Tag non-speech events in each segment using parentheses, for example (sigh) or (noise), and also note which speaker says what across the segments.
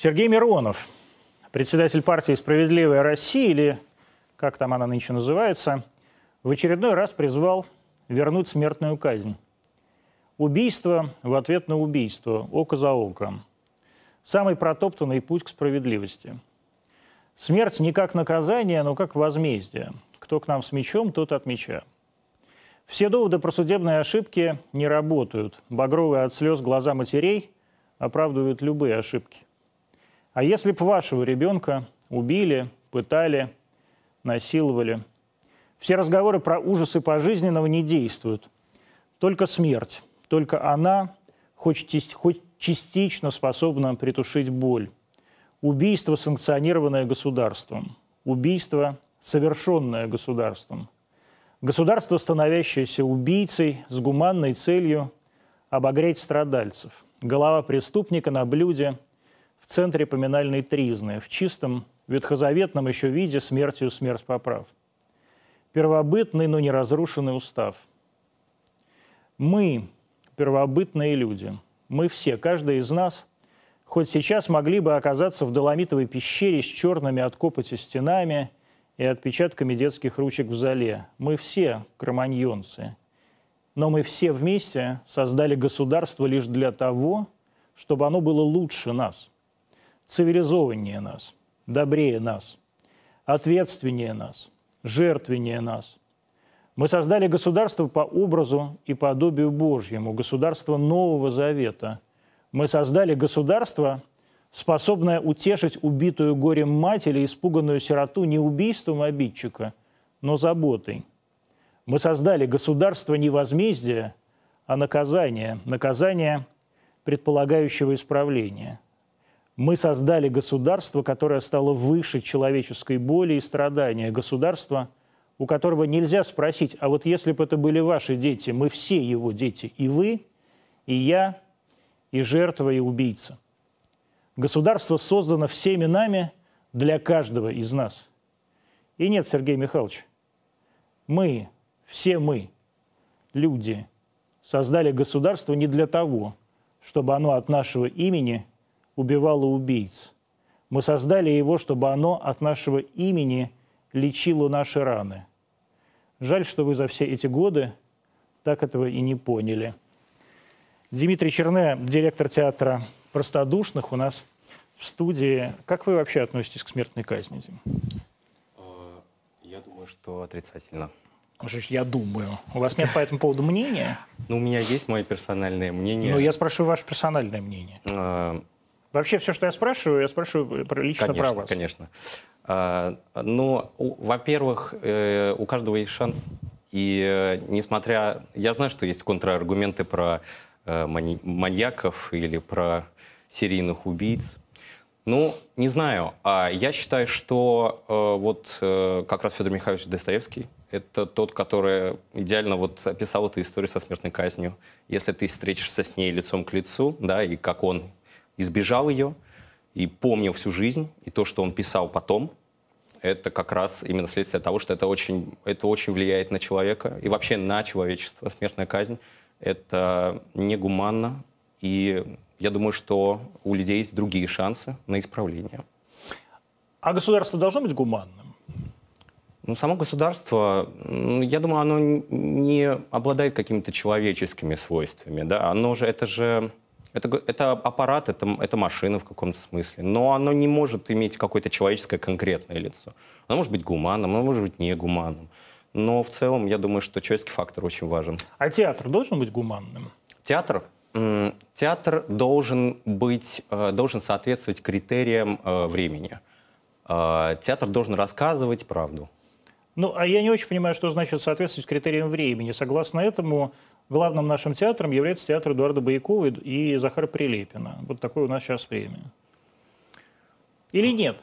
Speaker 1: Сергей Миронов, председатель партии «Справедливая Россия», или как там она нынче называется, в очередной раз призвал вернуть смертную казнь. Убийство в ответ на убийство, око за око. Самый протоптанный путь к справедливости. Смерть не как наказание, но как возмездие. Кто к нам с мечом, тот от меча. Все доводы про судебные ошибки не работают. Багровые от слез глаза матерей оправдывают любые ошибки. А если бы вашего ребенка убили, пытали, насиловали? Все разговоры про ужасы пожизненного не действуют. Только смерть, только она хоть, хоть частично способна притушить боль. Убийство, санкционированное государством. Убийство, совершенное государством. Государство, становящееся убийцей с гуманной целью обогреть страдальцев. Голова преступника на блюде – в центре поминальной тризны, в чистом ветхозаветном еще виде смертью смерть поправ. Первобытный, но не разрушенный устав. Мы, первобытные люди, мы все, каждый из нас, хоть сейчас могли бы оказаться в доломитовой пещере с черными от копоти стенами и отпечатками детских ручек в зале. Мы все кроманьонцы. Но мы все вместе создали государство лишь для того, чтобы оно было лучше нас – цивилизованнее нас, добрее нас, ответственнее нас, жертвеннее нас. Мы создали государство по образу и подобию Божьему, государство Нового Завета. Мы создали государство, способное утешить убитую горем мать или испуганную сироту не убийством обидчика, но заботой. Мы создали государство не возмездия, а наказания, наказания, предполагающего исправления – мы создали государство, которое стало выше человеческой боли и страдания. Государство, у которого нельзя спросить, а вот если бы это были ваши дети, мы все его дети, и вы, и я, и жертва, и убийца. Государство создано всеми нами для каждого из нас. И нет, Сергей Михайлович, мы, все мы, люди, создали государство не для того, чтобы оно от нашего имени – убивало убийц. Мы создали его, чтобы оно от нашего имени лечило наши раны. Жаль, что вы за все эти годы так этого и не поняли. Дмитрий Черне, директор театра «Простодушных» у нас в студии. Как вы вообще относитесь к смертной казни, Дим?
Speaker 2: А, я думаю, что отрицательно.
Speaker 1: Я думаю. У вас нет по этому поводу мнения?
Speaker 2: Ну, у меня есть мое персональное мнение.
Speaker 1: Ну, я спрашиваю ваше персональное мнение. А, Вообще все, что я спрашиваю, я спрашиваю про, лично
Speaker 2: конечно,
Speaker 1: про вас.
Speaker 2: Конечно, конечно. Ну, во-первых, э, у каждого есть шанс. И э, несмотря... Я знаю, что есть контраргументы про э, маньяков или про серийных убийц. Ну, не знаю. А я считаю, что вот как раз Федор Михайлович Достоевский это тот, который идеально вот описал эту историю со смертной казнью. Если ты встретишься с ней лицом к лицу, да, и как он избежал ее и помнил всю жизнь, и то, что он писал потом, это как раз именно следствие того, что это очень, это очень влияет на человека и вообще на человечество. Смертная казнь — это негуманно, и я думаю, что у людей есть другие шансы на исправление.
Speaker 1: А государство должно быть гуманным?
Speaker 2: Ну, само государство, я думаю, оно не обладает какими-то человеческими свойствами. Да? Оно же, это же это, это аппарат, это, это машина в каком-то смысле. Но оно не может иметь какое-то человеческое конкретное лицо. Оно может быть гуманным, оно может быть негуманным. Но в целом, я думаю, что человеческий фактор очень важен.
Speaker 1: А театр должен быть гуманным?
Speaker 2: Театр? Театр должен быть, э, должен соответствовать критериям э, времени. Э, театр должен рассказывать правду.
Speaker 1: Ну, а я не очень понимаю, что значит соответствовать критериям времени. Согласно этому, главным нашим театром является театр Эдуарда Боякова и Захара Прилепина. Вот такое у нас сейчас время. Или нет?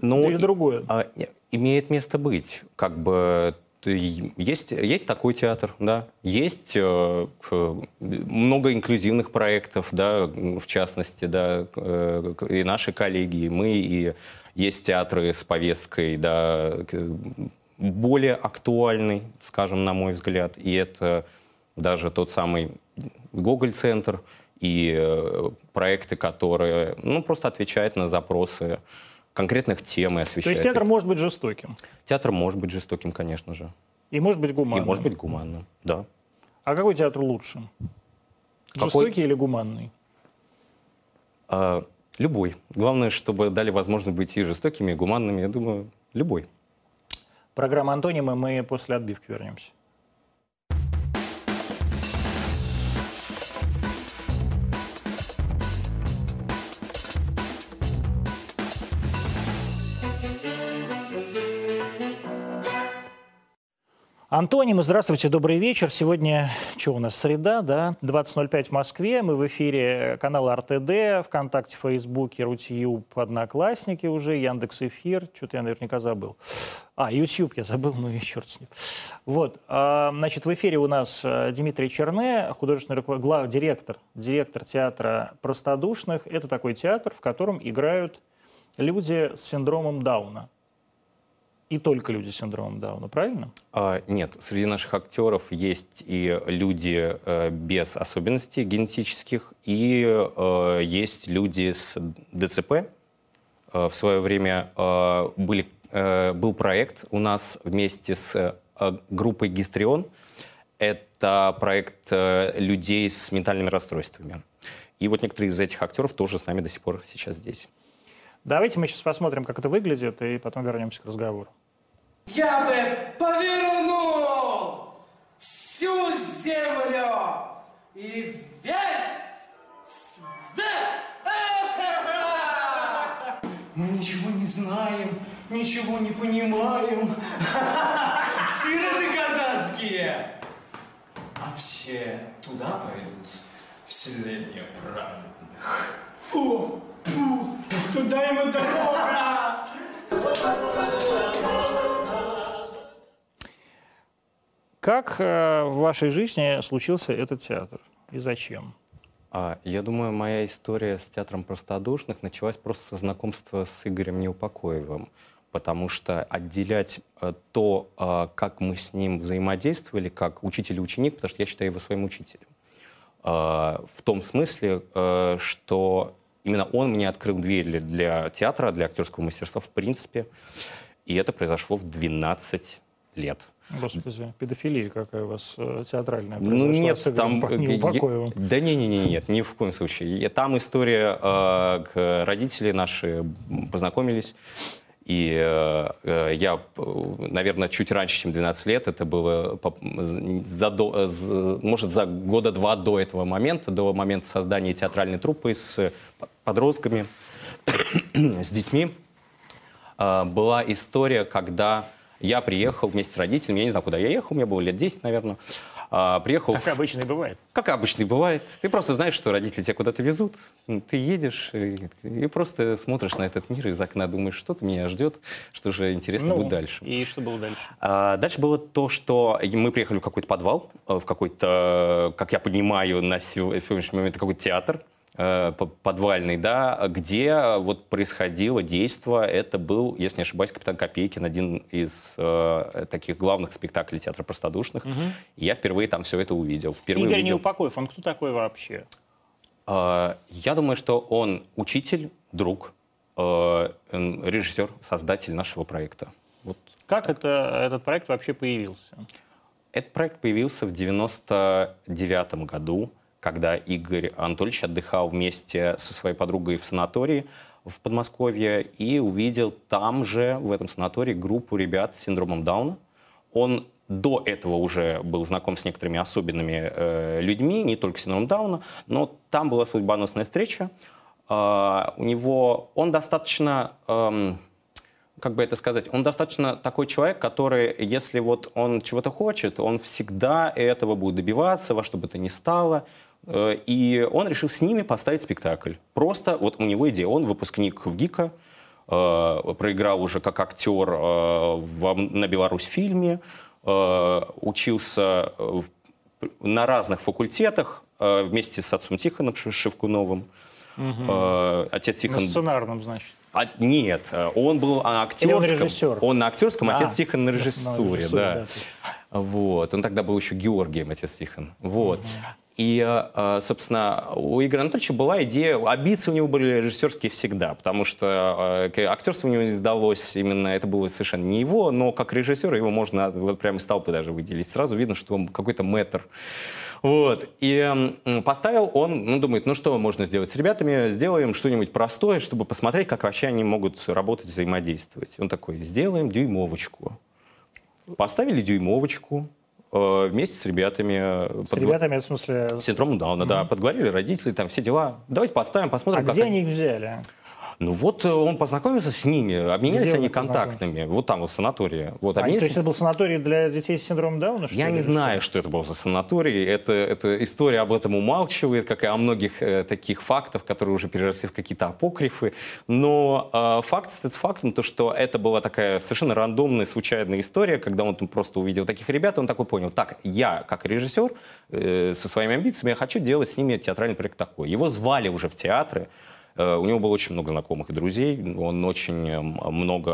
Speaker 2: Ну, Или другое? А, имеет место быть. Как бы есть, есть такой театр, да, есть э, много инклюзивных проектов, да, в частности, да, э, и наши коллеги, и мы, и есть театры с повесткой, да, более актуальной, скажем, на мой взгляд, и это даже тот самый Гоголь-центр и э, проекты, которые ну, просто отвечают на запросы конкретных тем и освещают.
Speaker 1: То есть театр
Speaker 2: их.
Speaker 1: может быть жестоким?
Speaker 2: Театр может быть жестоким, конечно же.
Speaker 1: И может быть гуманным?
Speaker 2: И может быть гуманным, да.
Speaker 1: А какой театр лучше?
Speaker 2: Какой?
Speaker 1: Жестокий или гуманный?
Speaker 2: А, любой. Главное, чтобы дали возможность быть и жестокими, и гуманными. Я думаю, любой.
Speaker 1: Программа «Антонимы» мы после отбивки вернемся. Антонимы, здравствуйте, добрый вечер. Сегодня, что у нас, среда, да, 20.05 в Москве. Мы в эфире канала РТД, ВКонтакте, Фейсбуке, Рутьюб, Одноклассники уже, Яндекс Эфир. Что-то я наверняка забыл. А, YouTube я забыл, ну и черт с ним. Вот, а, значит, в эфире у нас э, Дмитрий Черне, художественный руководитель, директор, директор театра «Простодушных». Это такой театр, в котором играют люди с синдромом Дауна и только люди с синдромом Дауна, правильно?
Speaker 2: А, нет, среди наших актеров есть и люди э, без особенностей генетических, и э, есть люди с ДЦП. Э, в свое время э, были, э, был проект у нас вместе с э, группой «Гистрион». Это проект э, людей с ментальными расстройствами. И вот некоторые из этих актеров тоже с нами до сих пор сейчас здесь.
Speaker 1: Давайте мы сейчас посмотрим, как это выглядит, и потом вернемся к разговору.
Speaker 3: Я бы повернул всю землю и весь свет. Мы ничего не знаем, ничего не понимаем. (laughs) Сироты казацкие. А все туда пойдут, в селение праведных. Фу, фу, туда ему дорога.
Speaker 1: Как э, в вашей жизни случился этот театр и зачем?
Speaker 2: А, Я думаю, моя история с театром простодушных началась просто со знакомства с Игорем Неупокоевым, потому что отделять э, то, э, как мы с ним взаимодействовали, как учитель и ученик, потому что я считаю его своим учителем, в том смысле, что именно он мне открыл двери для театра, для актерского мастерства в принципе, и это произошло в 12 лет.
Speaker 1: Господи, педофилия какая у вас э, театральная
Speaker 2: Ну
Speaker 1: произошла
Speaker 2: нет,
Speaker 1: с Игорем
Speaker 2: там... Э, я- Да не, не, не, нет, ни в коем случае. Там история, э, родители наши познакомились, и э, э, я, э, наверное, чуть раньше, чем 12 лет, это было, за до- может, за года два до этого момента, до момента создания театральной труппы с подростками, (coughs) с детьми, э, была история, когда я приехал вместе с родителями, я не знаю, куда я ехал, мне было лет 10, наверное, а, приехал
Speaker 1: Так
Speaker 2: в-
Speaker 1: обычно и бывает.
Speaker 2: как обычно и бывает. Ты просто знаешь, что родители тебя куда-то везут. Ну, Ты едешь и, и просто смотришь на этот мир из окна, думаешь, что-то меня ждет, что же интересно
Speaker 1: Ну,
Speaker 2: будет дальше.
Speaker 1: И что было дальше?
Speaker 2: А дальше было то, что мы приехали в какой-то подвал, э, в какой-то, как я понимаю, на сего- сегодняшний момент какой-то театр подвальный, да, где вот происходило действо. Это был, если не ошибаюсь, «Капитан Копейкин», один из э, таких главных спектаклей театра простодушных. И я впервые там все это увидел. Впервые
Speaker 1: Игорь
Speaker 2: увидел.
Speaker 1: Неупокоев, он кто такой вообще?
Speaker 2: А, Я думаю, что он учитель, друг, э, режиссер, создатель нашего проекта. Вот
Speaker 1: Как это, этот проект вообще появился?
Speaker 2: Этот проект появился в 99 году, когда Игорь Анатольевич отдыхал вместе со своей подругой в санатории в Подмосковье и увидел там же, в этом санатории, группу ребят с синдромом Дауна. Он до этого уже был знаком с некоторыми особенными э, людьми, не только с синдромом Дауна, но там была судьбоносная встреча. А, у него он достаточно эм, как бы это сказать, он достаточно такой человек, который, если вот он чего-то хочет, он всегда этого будет добиваться, во что бы то ни стало. Э, И он решил с ними поставить спектакль. Просто вот у него идея. Он выпускник в ГИКа, э, проиграл уже как актер э, в- на Беларусь фильме, учился в- на разных факультетах вместе с отцом Тихоном Шевкуновым. Э, Отец
Speaker 1: На
Speaker 2: Тихон
Speaker 1: сценарном, значит.
Speaker 2: а, нет, он был на
Speaker 1: Или он
Speaker 2: актерском.
Speaker 1: режиссер?
Speaker 2: Он на актерском,
Speaker 1: А,
Speaker 2: отец Тихон на (laughs)
Speaker 1: на
Speaker 2: режиссуре,
Speaker 1: режиссуре,
Speaker 2: да.
Speaker 1: да.
Speaker 2: Вот. Он тогда был еще Георгием, отец Тихон. Вот. И, э, собственно, у Игоря Анатольевича была идея, амбиции у него были режиссерские всегда, потому что э, актерство у него не сдалось, именно это было совершенно не его, но как режиссер его можно вот прямо из толпы даже выделить. Сразу видно, что он какой-то мэтр. Вот. И поставил он, ну, думает, ну что можно сделать с ребятами? Сделаем что-нибудь простое, чтобы посмотреть, как вообще они могут работать, взаимодействовать. Он такой, сделаем дюймовочку. Поставили дюймовочку, вместе с ребятами.
Speaker 1: С подго... ребятами, в смысле?
Speaker 2: С синдромом Дауна, mm-hmm. да. Подговорили родители, там все дела. Давайте поставим, посмотрим.
Speaker 1: А где они их взяли?
Speaker 2: Ну вот э, он познакомился с ними, обменялись Где они контактами. Вот там, в санатории. Вот,
Speaker 1: а, обменялись... То есть это был санаторий для детей с синдромом Дауна?
Speaker 2: Я не знаю, что? что это был за санаторий. Это, это история об этом умалчивает, как и о многих э, таких фактах, которые уже переросли в какие-то апокрифы. Но э, факт стоит фактом, то, что это была такая совершенно рандомная, случайная история, когда он там просто увидел таких ребят, он такой понял, так, я как режиссер э, со своими амбициями, я хочу делать с ними театральный проект такой. Его звали уже в театры, у него было очень много знакомых и друзей. Он очень э, много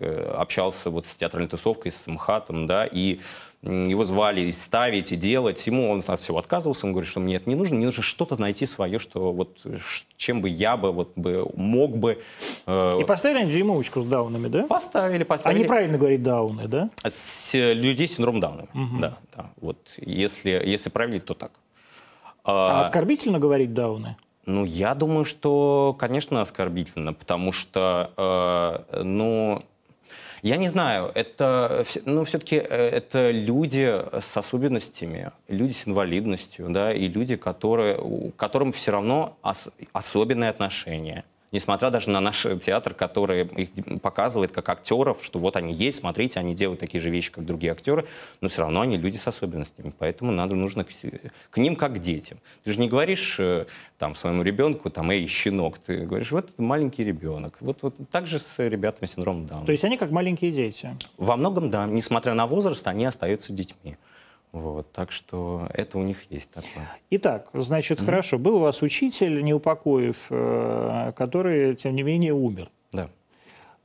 Speaker 2: э, общался вот с театральной тусовкой, с МХАТом, да, и его звали ставить и делать.Ему он от всего отказывался. Он говорит, что мне это не нужно. Мне нужно что-то найти свое, что вот чем бы я бы, вот, бы мог бы...
Speaker 1: Э... И поставили они дюймовочку с даунами, да?
Speaker 2: Поставили, поставили.
Speaker 1: Они правильно говорить дауны, да?
Speaker 2: С людей с синдромом Дауна, угу. да, да. Вот если, если правильно, то так.
Speaker 1: А, а оскорбительно говорить дауны?
Speaker 2: Ну, я думаю, что, конечно, оскорбительно, потому что, э, ну, я не знаю, это, ну, все-таки э, это люди с особенностями, люди с инвалидностью, да, и люди, которые, которым все равно ос, особенные отношения несмотря даже на наш театр, который их показывает как актеров, что вот они есть, смотрите, они делают такие же вещи, как другие актеры, но все равно они люди с особенностями, поэтому надо, нужно к, к ним как к детям. Ты же не говоришь э, там своему ребенку, там, эй, щенок, ты говоришь, вот маленький ребенок. Вот, вот так же с ребятами с синдромом Дауна.
Speaker 1: То есть они как маленькие дети?
Speaker 2: Во многом, да. Несмотря на возраст, они остаются детьми. Вот, так что это у них есть такое.
Speaker 1: Итак, значит, mm-hmm. хорошо. Был у вас учитель, Неупокоев, э, который, тем не менее, умер.
Speaker 2: Да.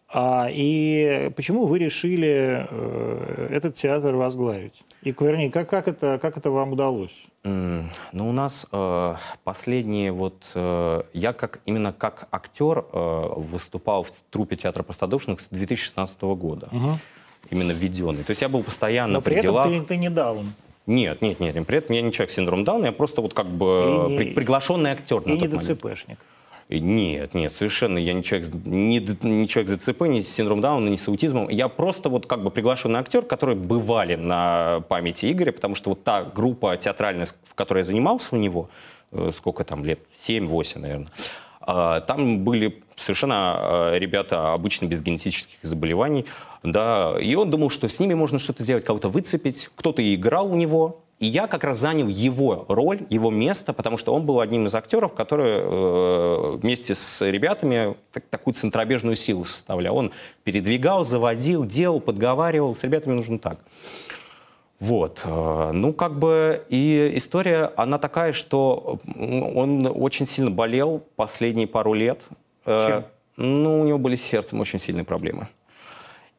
Speaker 1: А, и почему вы решили э, этот театр возглавить? И, вернее, как, как, это, как это вам удалось?
Speaker 2: Mm, ну, у нас э, последние вот... Э, я как, именно как актер э, выступал в трупе театра простодушных с 2016 года. Uh-huh именно введенный. То есть я был постоянно
Speaker 1: Но при,
Speaker 2: при делах.
Speaker 1: Ты, ты не даун.
Speaker 2: Нет, нет, нет. При этом я не человек с синдромом Дауна, я просто вот как бы и при, не, приглашенный актер
Speaker 1: и
Speaker 2: на
Speaker 1: не
Speaker 2: тот
Speaker 1: ДЦПшник.
Speaker 2: Нет, нет, совершенно. Я не человек, не, не человек с ДЦП, не с синдромом Дауна, не с аутизмом. Я просто вот как бы приглашенный актер, который бывали на памяти Игоря, потому что вот та группа театральная, в которой я занимался у него, э, сколько там лет, 7-8, наверное, там были совершенно а, ребята обычно без генетических заболеваний, да, и он думал, что с ними можно что-то сделать, кого-то выцепить, кто-то играл у него, и я как раз занял его роль, его место, потому что он был одним из актеров, который э, вместе с ребятами так, такую центробежную силу составлял. Он передвигал, заводил, делал, подговаривал. С ребятами нужно так. Вот. Э, ну, как бы и история, она такая, что он очень сильно болел последние пару лет.
Speaker 1: Э, Чем?
Speaker 2: Ну, у него были с сердцем очень сильные проблемы.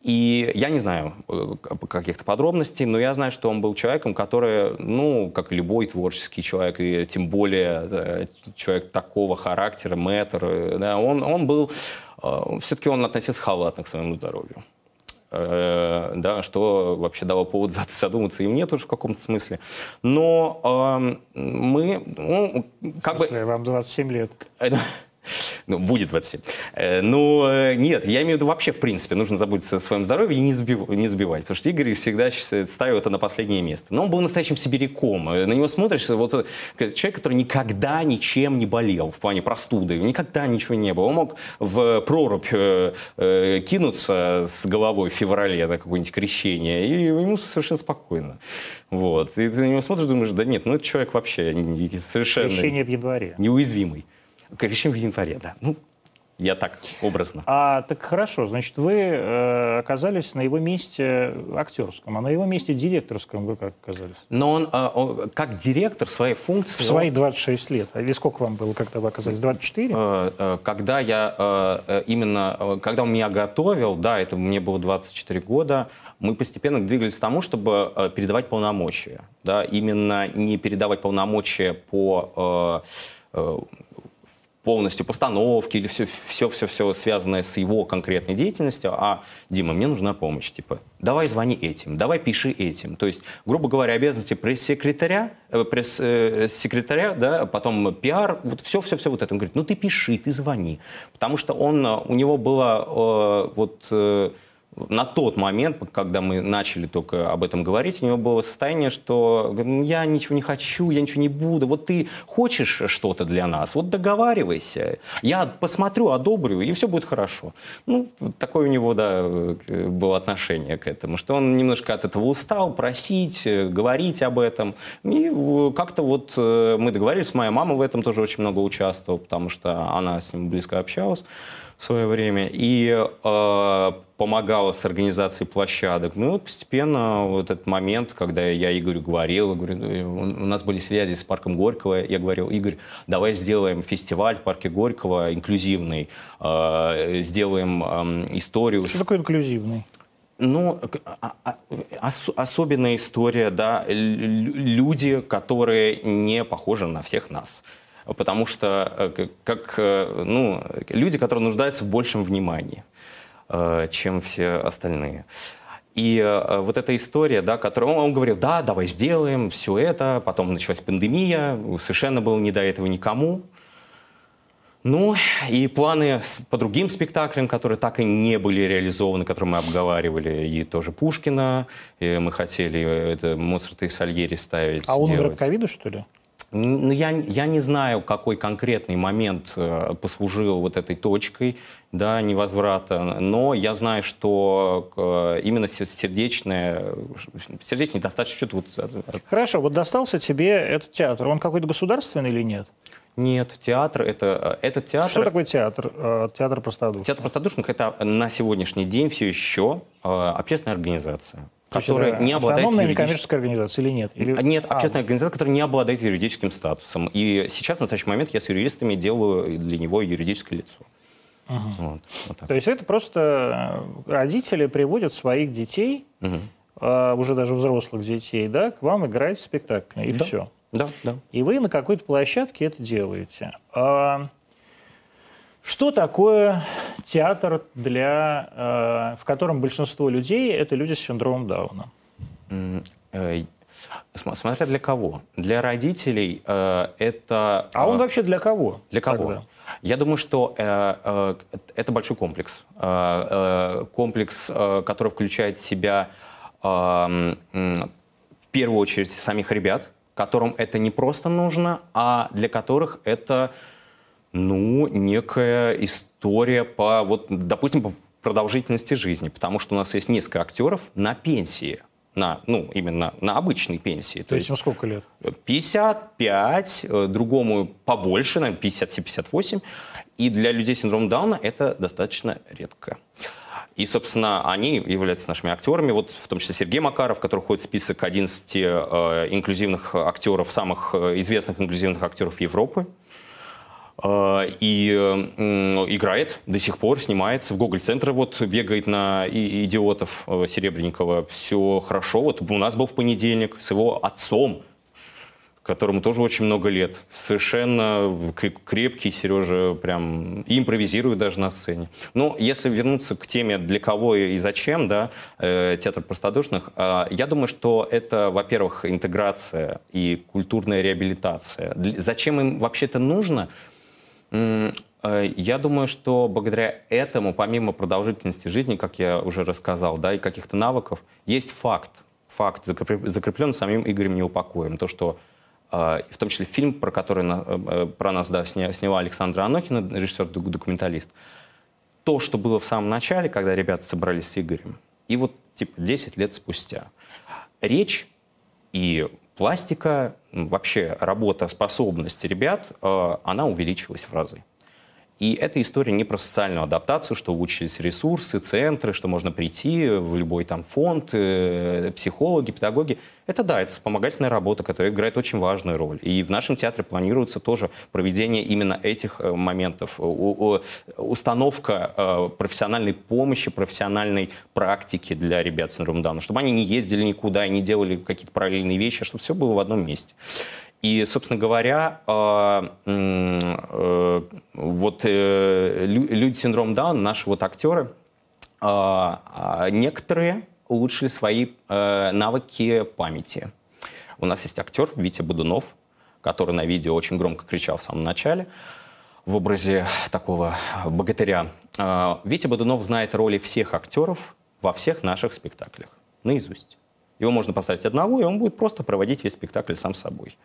Speaker 2: И я не знаю э, каких-то подробностей, но я знаю, что он был человеком, который, ну, как и любой творческий человек, и тем более человек такого характера, мэтр, да, он, он был, все-таки он относился халатно к своему здоровью. Э, да, что вообще дало повод задуматься и мне тоже в каком-то смысле. Но э, мы, ну, как
Speaker 1: смысле, бы... Вам 27 лет.
Speaker 2: Ну, будет 27. Э, ну, э, нет, я имею в виду вообще, в принципе, нужно заботиться о своем здоровье и не, сбив, не сбивать. Потому что Игорь всегда ставил это на последнее место. Но он был настоящим сибиряком. Э, на него смотришь, вот человек, который никогда ничем не болел в плане простуды, никогда ничего не было. Он мог в прорубь э, э, кинуться с головой в феврале на какое-нибудь крещение, и ему совершенно спокойно. Вот. И ты на него смотришь, думаешь, да нет, ну это человек вообще совершенно...
Speaker 1: Крещение в январе.
Speaker 2: Неуязвимый. Крещение в январе, да. Ну, Я так образно.
Speaker 1: А так хорошо, значит, вы э, оказались на его месте актерском, а на его месте директорском вы как оказались?
Speaker 2: Но он, э, он как директор своей функции...
Speaker 1: В свои 26 лет. А или сколько вам было, когда вы оказались? 24?
Speaker 2: Э, э, когда я э, э, именно, э, когда он меня готовил, да, это мне было 24 года, мы постепенно двигались к тому, чтобы э, передавать полномочия. Да, именно не передавать полномочия по э, э, полностью постановки или все, все, связанное с его конкретной деятельностью, а Дима, мне нужна помощь, типа, давай звони этим, давай пиши этим. То есть, грубо говоря, обязанности пресс-секретаря, э, пресс-секретаря, да, потом пиар, вот все-все-все вот это. Он говорит, ну ты пиши, ты звони. Потому что он, у него было э, вот... Э, на тот момент, когда мы начали только об этом говорить, у него было состояние, что «Ну, я ничего не хочу, я ничего не буду. Вот ты хочешь что-то для нас, вот договаривайся. Я посмотрю, одобрю, и все будет хорошо. Ну, такое у него, да, было отношение к этому, что он немножко от этого устал, просить, говорить об этом. И как-то вот э, мы договорились, моя мама в этом тоже очень много участвовала, потому что она с ним близко общалась в свое время. И э, помогала с организацией площадок. Ну вот постепенно вот этот момент, когда я Игорю говорил, говорю, у нас были связи с парком Горького, я говорил, Игорь, давай сделаем фестиваль в парке Горького инклюзивный, э, сделаем э, историю.
Speaker 1: Что такое инклюзивный?
Speaker 2: Ну, а, ос, особенная история, да, люди, которые не похожи на всех нас потому что э, как, э, ну, люди, которые нуждаются в большем внимании. Э, чем все остальные. И э, вот эта история, да, которую он, он говорил, да, давай сделаем все это, потом началась пандемия, совершенно было не до этого никому. Ну, и планы по другим спектаклям, которые так и не были реализованы, которые мы обговаривали, и тоже Пушкина, и мы хотели это Моцарта и Сальери ставить.
Speaker 1: А он ковида, что ли?
Speaker 2: Ну, я, я не знаю, какой конкретный момент э, послужил вот этой точкой да, невозврата, но я знаю, что э, именно сердечное, сердечный достаточно что-то...
Speaker 1: Вот... Хорошо, вот достался тебе этот театр, он какой-то государственный или нет?
Speaker 2: Нет, театр это э, этот театр.
Speaker 1: Что такое театр? Театр простодушных.
Speaker 2: Театр простодушных это на сегодняшний день все еще общественная организация которая не обладает
Speaker 1: автономная юридическим... некоммерческая организация или нет? Или...
Speaker 2: А, нет, а, общественная организация, которая не обладает юридическим статусом. И сейчас, в настоящий момент, я с юристами делаю для него юридическое лицо.
Speaker 1: Угу. Вот, вот То есть это просто э, родители приводят своих детей, угу. э, уже даже взрослых детей, да, к вам играть в спектакль, и
Speaker 2: да.
Speaker 1: все.
Speaker 2: Да, да.
Speaker 1: И вы на какой-то площадке это делаете. А, что такое театр, для, э, в котором большинство людей – это люди с синдромом Дауна?
Speaker 2: Э, смотря для кого. Для родителей э, это...
Speaker 1: А он вообще для кого?
Speaker 2: Для кого? Тогда? Я думаю, что это большой комплекс. комплекс, который включает в себя в первую очередь самих ребят, которым это не просто нужно, а для которых это ну, некая история по, вот, допустим, по продолжительности жизни, потому что у нас есть несколько актеров на пенсии, на, ну, именно на обычной пенсии.
Speaker 1: То, То есть, есть сколько лет?
Speaker 2: 55, э, другому побольше, наверное, 57-58. И для людей с синдромом Дауна это достаточно редко. И, собственно, они являются нашими актерами, вот в том числе Сергей Макаров, который входит в список 11 э, инклюзивных актеров, самых э, известных инклюзивных актеров Европы. А, и играет до сих пор, снимается. В Гоголь-центре вот бегает на идиотов э, Серебренникова. Все хорошо. Вот у нас был в понедельник с его отцом, которому тоже очень много лет. Совершенно крепкий Сережа, прям импровизирует даже на сцене. Но если вернуться к теме «для кого и зачем», да, э, театр простодушных, э, я думаю, что это, во-первых, интеграция и культурная реабилитация. Зачем им вообще это нужно – Э, я думаю, что благодаря этому, помимо продолжительности жизни, как я уже рассказал, да, и каких-то навыков, есть факт, факт, закреплен самим Игорем Неупокоем, то, что э, в том числе фильм, про который э, про нас да, сняла Александра Анохина, режиссер-документалист, то, что было в самом начале, когда ребята собрались с Игорем, и вот типа 10 лет спустя, речь и пластика, вообще работа, способность ребят, э, она увеличилась в разы. И эта история не про социальную адаптацию, что выучились ресурсы, центры, что можно прийти в любой там фонд, э, психологи, педагоги. Это да, это вспомогательная работа, которая играет очень важную роль. И в нашем театре планируется тоже проведение именно этих э, моментов. Установка э, профессиональной помощи, профессиональной практики для ребят с синдромом Дауна, чтобы они не ездили никуда и не делали какие-то параллельные вещи, а чтобы все было в одном месте. И, собственно говоря, э, э, вот э, люди с синдромом Дауна, наши вот актеры, а, некоторые улучшили свои навыки памяти. У нас есть актер Витя Бодунов, который на видео очень громко кричал в самом начале в образе такого богатыря. Витя Бодунов знает роли всех актеров во всех наших спектаклях наизусть. Его можно поставить одного, и он будет просто проводить весь спектакль сам собой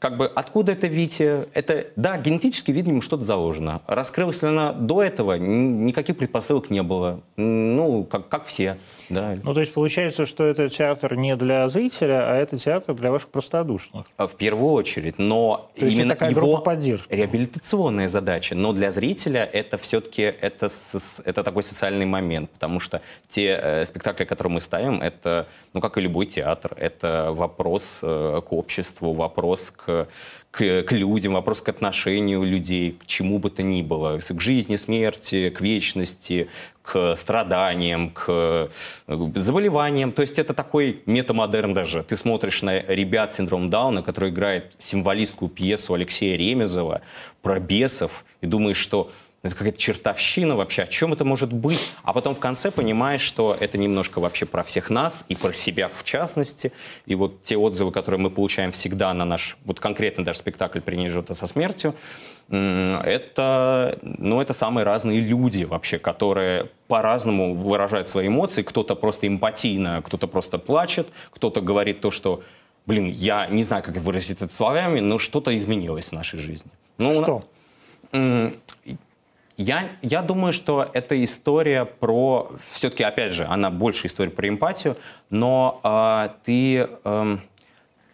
Speaker 2: как бы откуда это Витя? Это, да, генетически, видимо, что-то заложено. Раскрылась ли она до этого? Никаких предпосылок не было. Ну, как, как все. Да.
Speaker 1: Ну, то есть получается, что это театр не для зрителя, а это театр для ваших простодушных.
Speaker 2: А, в первую очередь. Но
Speaker 1: то именно такая его группа поддержки.
Speaker 2: реабилитационная задача. Но для зрителя это все-таки это, это такой социальный момент. Потому что те э, спектакли, которые мы ставим, это, ну, как и любой театр, это вопрос э, к обществу, вопрос к к, к, людям, вопрос к отношению людей, к чему бы то ни было, к жизни, смерти, к вечности, к страданиям, к заболеваниям. То есть это такой метамодерн даже. Ты смотришь на ребят с Дауна, который играет символистскую пьесу Алексея Ремезова про бесов, и думаешь, что это какая-то чертовщина вообще, о чем это может быть? А потом в конце понимаешь, что это немножко вообще про всех нас и про себя в частности. И вот те отзывы, которые мы получаем всегда на наш, вот конкретно даже спектакль «Принижета со смертью», это, ну, это самые разные люди вообще, которые по-разному выражают свои эмоции. Кто-то просто эмпатийно, кто-то просто плачет, кто-то говорит то, что, блин, я не знаю, как выразить это словами, но что-то изменилось в нашей жизни.
Speaker 1: Ну, что?
Speaker 2: Я, я думаю, что эта история про... Все-таки, опять же, она больше история про эмпатию, но э, ты... Э,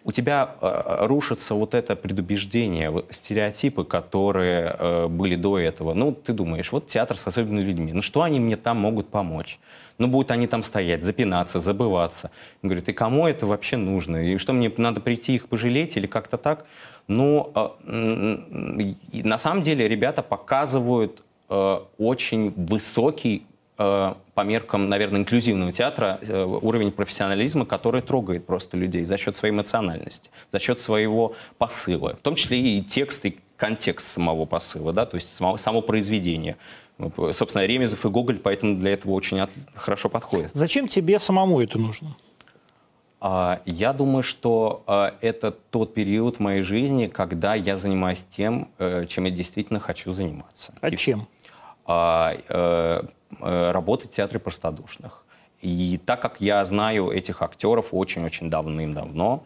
Speaker 2: у тебя э, рушится вот это предубеждение, стереотипы, которые э, были до этого. Ну, ты думаешь, вот театр с особенными людьми, ну что они мне там могут помочь? Ну, будут они там стоять, запинаться, забываться. Он говорит, и кому это вообще нужно? И что, мне надо прийти их пожалеть или как-то так? Ну, э, на самом деле ребята показывают Э, очень высокий э, по меркам, наверное, инклюзивного театра э, уровень профессионализма, который трогает просто людей за счет своей эмоциональности, за счет своего посыла, в том числе и текст, и контекст самого посыла, да, то есть само, само произведение. Собственно, Ремезов и Гоголь поэтому для этого очень от, хорошо подходят.
Speaker 1: Зачем тебе самому это нужно?
Speaker 2: А, я думаю, что это тот период в моей жизни, когда я занимаюсь тем, чем я действительно хочу заниматься.
Speaker 1: А и чем?
Speaker 2: А, э, э, работать в театре простодушных. И так как я знаю этих актеров очень-очень давным-давно,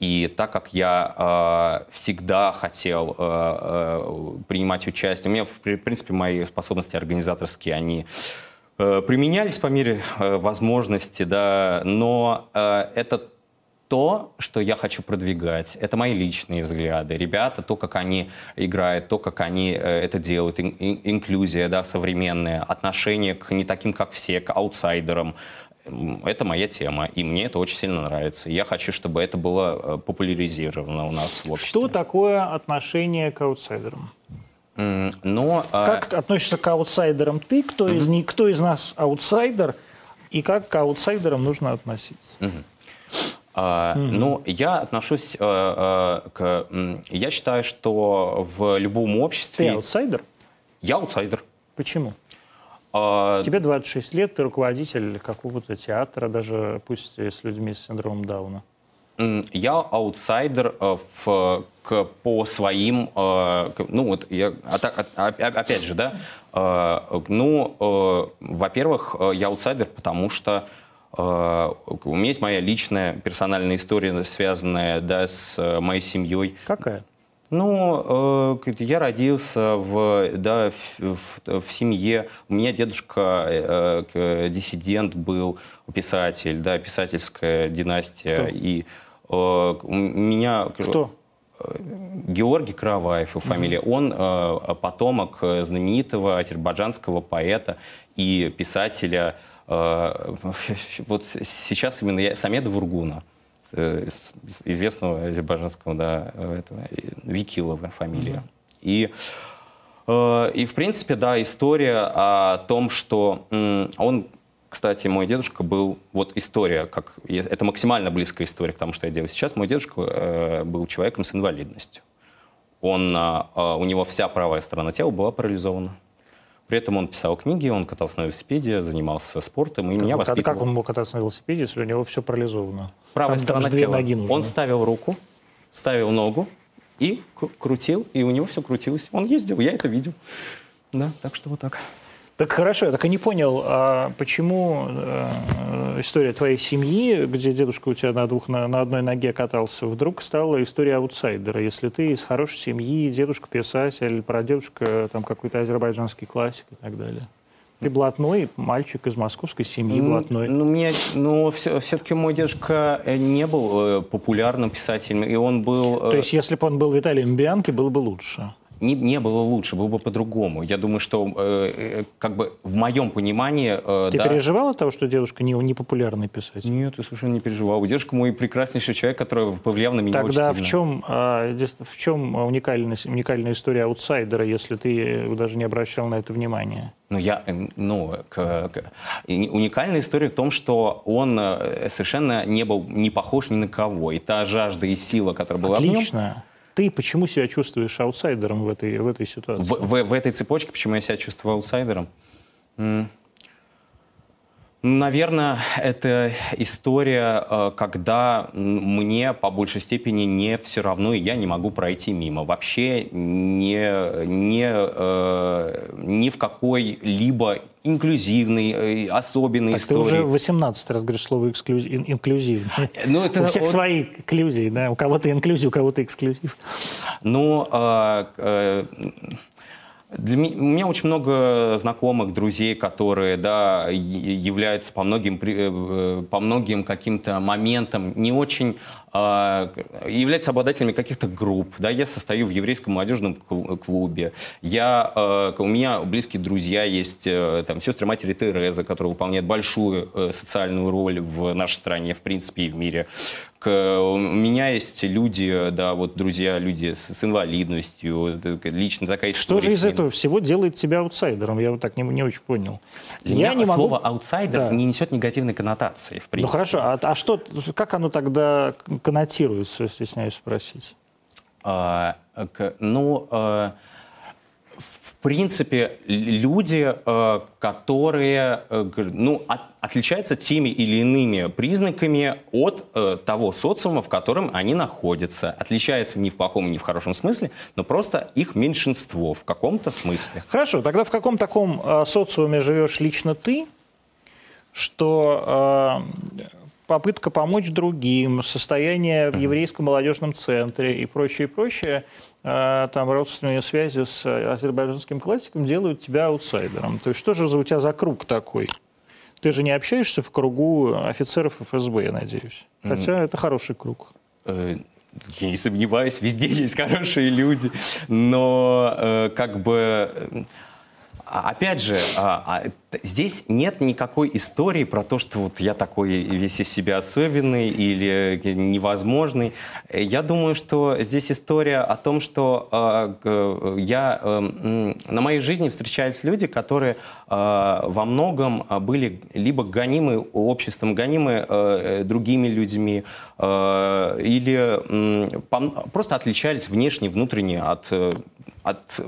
Speaker 2: и так как я э, всегда хотел э, принимать участие, у меня, в принципе, мои способности организаторские, они э, применялись по мере э, возможности, да, но э, это то, что я хочу продвигать. Это мои личные взгляды. Ребята, то, как они играют, то, как они э, это делают, ин- инклюзия да, современная, отношение к не таким, как все, к аутсайдерам. Это моя тема, и мне это очень сильно нравится. Я хочу, чтобы это было э, популяризировано у нас в обществе.
Speaker 1: Что такое отношение к аутсайдерам?
Speaker 2: Но,
Speaker 1: а как а... относишься к аутсайдерам ты? Кто, mm-hmm. из, кто из нас аутсайдер? И как к аутсайдерам нужно относиться?
Speaker 2: Mm-hmm. Uh, mm-hmm. Ну, я отношусь э, э, к... Я считаю, что в любом обществе...
Speaker 1: Ты аутсайдер?
Speaker 2: Я аутсайдер.
Speaker 1: Почему? Э, Тебе 26 лет, ты руководитель какого-то театра, даже пусть с людьми с синдромом Дауна.
Speaker 2: Я аутсайдер в, к, по своим, ну вот, я, опять же, да, ну, во-первых, я аутсайдер, потому что а, у меня есть моя личная персональная история, связанная да, с э, моей семьей.
Speaker 1: Какая?
Speaker 2: Ну, э, я родился в, да, в, в, в семье. У меня дедушка э, диссидент был, писатель, да, писательская династия.
Speaker 1: Кто?
Speaker 2: И у меня...
Speaker 1: Кто?
Speaker 2: Георгий Караваев, его фамилия, он э, потомок знаменитого азербайджанского поэта и писателя, э, (laughs) вот сейчас именно я, Самеда Вургуна, э, известного азербайджанского, да, э, этого, э, Викилова фамилия. И Э, И, в принципе, да, история о том, что он, кстати, мой дедушка был, вот история, как это максимально близкая история к тому, что я делаю сейчас. Мой дедушка э, был человеком с инвалидностью. Он, у него вся правая сторона тела была парализована. При этом он писал книги, он катался на велосипеде, занимался спортом, и меня
Speaker 1: Как,
Speaker 2: воспитывал.
Speaker 1: как он мог кататься на велосипеде, если у него все парализовано?
Speaker 2: Правая
Speaker 1: Там
Speaker 2: сторона
Speaker 1: две
Speaker 2: тела.
Speaker 1: ноги нужны.
Speaker 2: Он ставил руку, ставил ногу и кру- крутил, и у него все крутилось. Он ездил, я это видел. Да, так что вот так.
Speaker 1: Так хорошо, я так и не понял, а почему э, история твоей семьи, где дедушка у тебя на, двух, на, на одной ноге катался, вдруг стала история аутсайдера? Если ты из хорошей семьи, дедушка писатель, прадедушка там какой-то азербайджанский классик и так далее. Ты блатной мальчик из московской семьи, блатной.
Speaker 2: Ну, мне, ну, все, все-таки мой дедушка э, не был э, популярным писателем, и он был...
Speaker 1: То есть, если бы он был Виталием Бианки, было бы лучше.
Speaker 2: Не, не было лучше, было бы по-другому. Я думаю, что э, э, как бы в моем понимании... э,
Speaker 1: Ты
Speaker 2: да,
Speaker 1: переживал от того, что дедушка не, не популярный писатель?
Speaker 2: Нет, я совершенно не переживал. Дедушка мой прекраснейший человек, который повлиял на меня
Speaker 1: Тогда
Speaker 2: очень
Speaker 1: в чем, а, дес- в чем уникальность, уникальная история аутсайдера, если ты даже не обращал на это внимания?
Speaker 2: Ну, я, э, ну, к- к- уникальная история в том, что он э, совершенно не был не похож ни на кого. И та жажда и сила, которая была в нем,
Speaker 1: Отлично. Ты почему себя чувствуешь аутсайдером в этой, в этой ситуации?
Speaker 2: в, в- в этой цепочке, почему я себя чувствую аутсайдером? Наверное, это история, э, когда мне по большей степени не все равно, и я не могу пройти мимо. Вообще не, не, э, ни в какой-либо инклюзивной, э, особенной
Speaker 1: Так ты уже 18 раз говоришь слово эксклюз- ин- инклюзивный.
Speaker 2: Ну, это
Speaker 1: У всех
Speaker 2: он-
Speaker 1: свои инклюзии, да. У кого-то инклюзив, у кого-то эксклюзив.
Speaker 2: Ну, э, э, для меня, у меня очень много знакомых, друзей, которые, да, являются по многим, при- э, по многим каким-то моментам не очень э, являются обладателями каких-то групп. Да, я состою в еврейском молодежном кл- клубе. Я, э, у меня близкие друзья есть, э, там, сестры матери Терезы, которые выполняют большую э, социальную роль в нашей стране, в принципе, и в мире. К- у меня есть люди, да, вот друзья, люди с, с инвалидностью, лично такая
Speaker 1: Что же из этого всего делает тебя аутсайдером? Я вот так не, не очень понял.
Speaker 2: Для
Speaker 1: я
Speaker 2: меня
Speaker 1: не могу...
Speaker 2: слово аутсайдер
Speaker 1: Да.
Speaker 2: не несет негативной коннотации, в
Speaker 1: Ну
Speaker 2: принципе.
Speaker 1: хорошо, а, а что, как оно тогда коннотируется, стесняюсь спросить?
Speaker 2: А, к- ну, а, принципе, люди, а, которые э, ну, от- отличаются теми или иными признаками от э, того социума, в котором они находятся. Отличаются не в плохом, не в хорошем смысле, но просто их меньшинство в каком-то смысле.
Speaker 1: Хорошо, тогда в каком таком э, социуме живешь лично ты, что э, попытка помочь другим, состояние в еврейском молодежном центре и прочее, прочее, э, там родственные связи с э, азербайджанским классиком делают тебя аутсайдером. То есть что же за у тебя за круг такой? Ты же не общаешься в кругу офицеров ФСБ, я надеюсь. Хотя это хороший круг.
Speaker 2: Э, Я не сомневаюсь, везде (laughs) есть хорошие люди, но э, как бы... э, а- Опять же, а, а, здесь нет никакой истории про то, что вот я такой весь из себя особенный или э, невозможный. Э, Я думаю, что здесь история о том, что э, я, э, м, на моей жизни встречались люди, которые э, во многом э, были либо гонимы обществом, гонимы э, другими людьми, э, или просто отличались внешне, внутренне от, э, от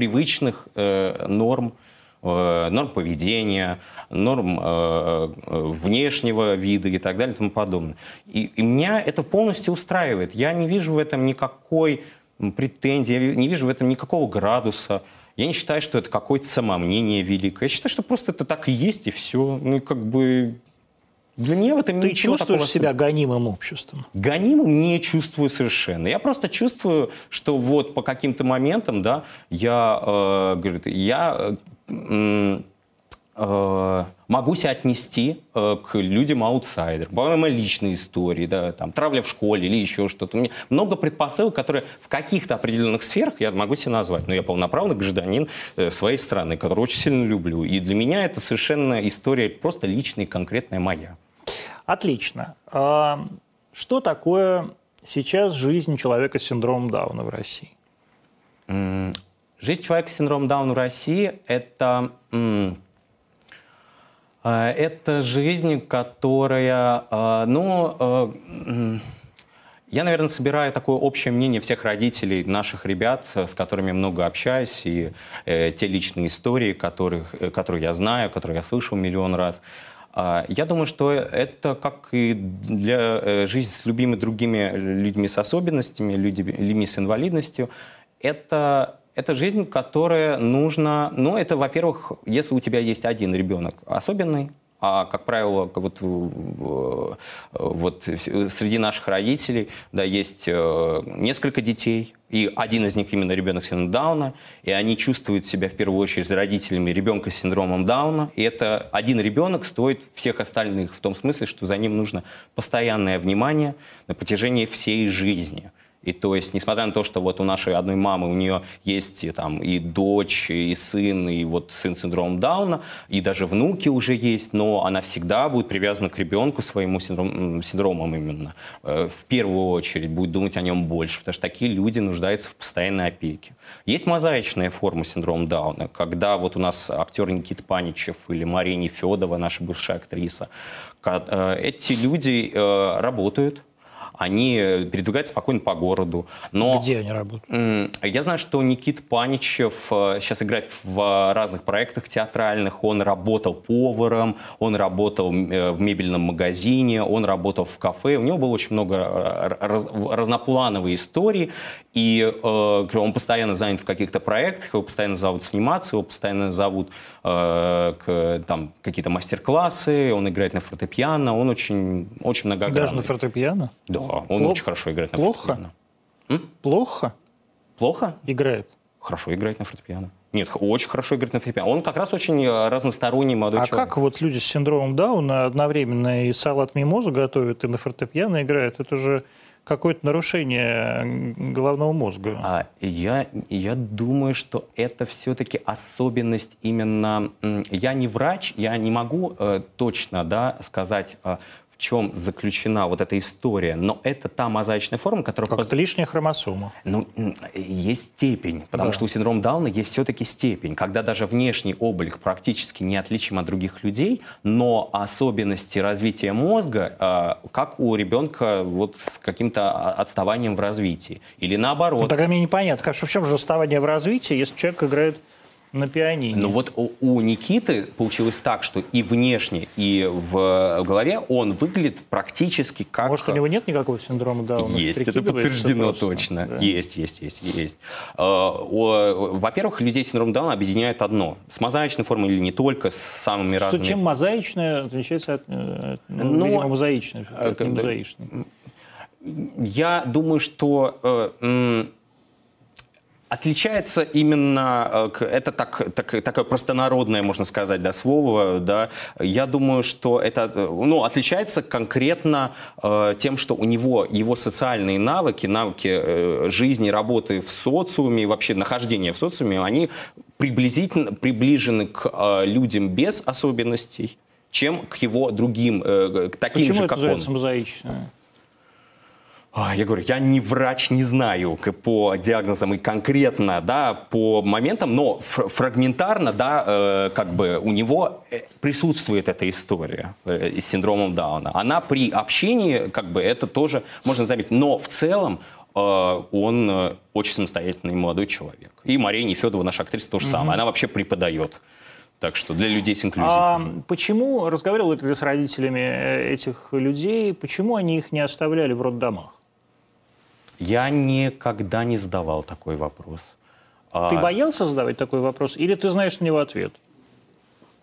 Speaker 2: привычных э, норм, э, норм поведения, норм э, э, внешнего вида и так далее и тому подобное. И, и меня это полностью устраивает. Я не вижу в этом никакой претензии, я не вижу в этом никакого градуса. Я не считаю, что это какое-то самомнение великое. Я считаю, что просто это так и есть, и все. Ну, и как бы... Для меня в этом
Speaker 1: Ты чувствуешь
Speaker 2: такого
Speaker 1: себя гонимым обществом?
Speaker 2: Гонимым не чувствую совершенно. Я просто чувствую, что вот по каким-то моментам, да, я, э, говорит, я э, э, могу себя отнести э, к людям аутсайдерам, помимо личной истории, да, там, травля в школе или еще что-то. У меня много предпосылок, которые в каких-то определенных сферах я могу себя назвать. Но я полноправный гражданин э, своей страны, которую очень сильно люблю. И для меня это совершенно история просто личная и конкретная моя.
Speaker 1: Отлично. А что такое сейчас жизнь человека с синдромом Дауна в России?
Speaker 2: Жизнь человека с синдромом Дауна в России – это, э, это жизнь, которая, э, ну, э, я, наверное, собираю такое общее мнение всех родителей наших ребят, с которыми много общаюсь, и э, те личные истории, которых, которые я знаю, которые я слышал миллион раз. Я думаю, что это, как и для жизни с любыми другими людьми с особенностями, людьми, людьми с инвалидностью, это это жизнь, которая нужна... Ну, это, во-первых, если у тебя есть один ребенок особенный, а, как правило, вот, вот среди наших родителей да, есть э, несколько детей, и один из них именно ребенок с синдромом Дауна, и они чувствуют себя в первую очередь родителями ребенка с синдромом Дауна, и это один ребенок стоит всех остальных в том смысле, что за ним нужно постоянное внимание на протяжении всей жизни. И то есть, несмотря на то, что вот у нашей одной мамы, у нее есть там, и дочь, и сын, и вот сын с Дауна, и даже внуки уже есть, но она всегда будет привязана к ребенку своему синдром, синдромом именно. Э, в первую очередь будет думать о нем больше, потому что такие люди нуждаются в постоянной опеке. Есть мозаичная форма синдрома Дауна, когда вот у нас актер Никита Паничев или Мария Нефедова, наша бывшая актриса, э, эти люди э, работают, они передвигаются спокойно по городу. Но,
Speaker 1: Где они работают?
Speaker 2: Я знаю, что Никит Паничев сейчас э, играет в разных проектах театральных. Он работал поваром, он работал э, в мебельном магазине, он работал в кафе. У него было очень много э, раз, разноплановой истории. И э, он постоянно занят в каких-то проектах, его постоянно зовут сниматься, его постоянно зовут э, к, там, какие-то мастер-классы, он играет на фортепиано, он очень, очень многогранный.
Speaker 1: Даже на фортепиано?
Speaker 2: Да, он Плохо? очень хорошо играет на
Speaker 1: Плохо?
Speaker 2: фортепиано.
Speaker 1: М? Плохо?
Speaker 2: Плохо?
Speaker 1: Играет.
Speaker 2: Хорошо играет на фортепиано. Нет, очень хорошо играет на фортепиано. Он как раз очень э, разносторонний молодой
Speaker 1: а
Speaker 2: человек.
Speaker 1: А как вот люди с синдромом Дауна одновременно и салат мимозу готовят, и на фортепиано играют? Это же какое-то нарушение головного мозга.
Speaker 2: А, я, я думаю, что это все-таки особенность именно... Я не врач, я не могу э, точно да, сказать, э, чем заключена вот эта история, но это та мозаичная форма, которая...
Speaker 1: Как поз... лишняя хромосома.
Speaker 2: Ну, есть степень, потому да. что у синдрома Дауна есть все-таки степень, когда даже внешний облик практически неотличим от других людей, но особенности развития мозга, э, как у ребенка вот с каким-то отставанием в развитии. Или наоборот. Ну,
Speaker 1: тогда мне непонятно, конечно, в чем же отставание в развитии, если человек играет на пианине.
Speaker 2: Ну вот у, у Никиты получилось так, что и внешне, и в голове он выглядит практически как...
Speaker 1: Может, у него нет никакого синдрома Дауна?
Speaker 2: Есть, это подтверждено просто. точно. Да. Есть, есть, есть, есть. А, во-первых, людей с синдромом Дауна объединяет одно. С мозаичной формой или не только, с самыми
Speaker 1: что,
Speaker 2: разными...
Speaker 1: Чем мозаичная отличается от, э, ну, Но, видимо, мозаичной, от не мозаичной?
Speaker 2: Я думаю, что... Э, Отличается именно, э, это так, так, такое простонародное, можно сказать, да, слово, да, я думаю, что это, э, ну, отличается конкретно э, тем, что у него его социальные навыки, навыки э, жизни, работы в социуме, вообще нахождения в социуме, они приблизительно приближены к э, людям без особенностей, чем к его другим, э, к таким
Speaker 1: Почему
Speaker 2: же, как
Speaker 1: это
Speaker 2: он.
Speaker 1: Почему мозаичное?
Speaker 2: Я говорю, я не врач, не знаю по диагнозам и конкретно, да, по моментам, но фрагментарно, да, э, как бы у него э, присутствует эта история э, с синдромом Дауна. Она при общении, как бы, это тоже можно заметить. Но в целом он очень самостоятельный молодой человек. И Мария Нефедова, наша актриса, то же mm-hmm. самое. Она вообще преподает. Так что для людей с инклюзией. А
Speaker 1: почему, разговаривал ли ты с родителями этих людей, почему они их не оставляли в роддомах?
Speaker 2: Я никогда не задавал такой вопрос.
Speaker 1: Ты а... боялся задавать такой вопрос, или ты знаешь на него ответ?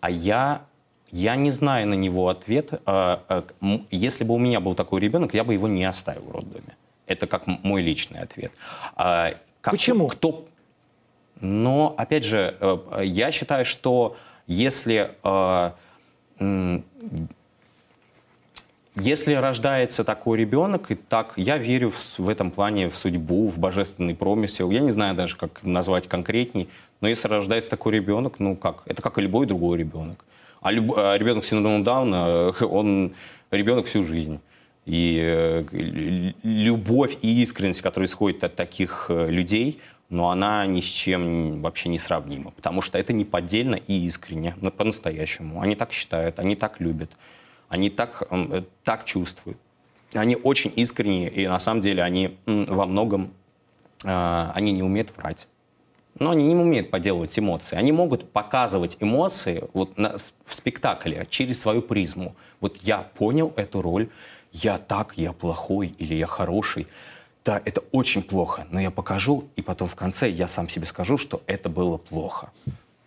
Speaker 2: А я, я не знаю на него ответ. А, а, если бы у меня был такой ребенок, я бы его не оставил в роддоме. Это как мой личный ответ.
Speaker 1: Как, Почему?
Speaker 2: Кто... Но, опять же, э, я считаю, что Если э, если рождается такой ребенок, и так я верю в, в этом плане в судьбу, в божественный промысел. Я не знаю даже, как назвать конкретней, но если рождается такой ребенок, ну как, это как и любой другой ребенок. А, люб, а ребенок с синдромом Дауна, (laughs) он ребенок всю жизнь. И э, любовь и искренность, которая исходит от таких э, людей, но она ни с чем вообще не сравнима, потому что это не поддельно и искренне, по-настоящему. Они так считают, они так любят они так, э, так чувствуют. Они очень искренние, и на самом деле они во многом, а, они не умеют врать. Но они не умеют поделывать эмоции. Они могут показывать эмоции вот на, в спектакле через свою призму. Вот я понял эту роль, я так, я плохой или я хороший. Да, это очень плохо, но я покажу, и потом в конце я сам себе скажу, что это было плохо.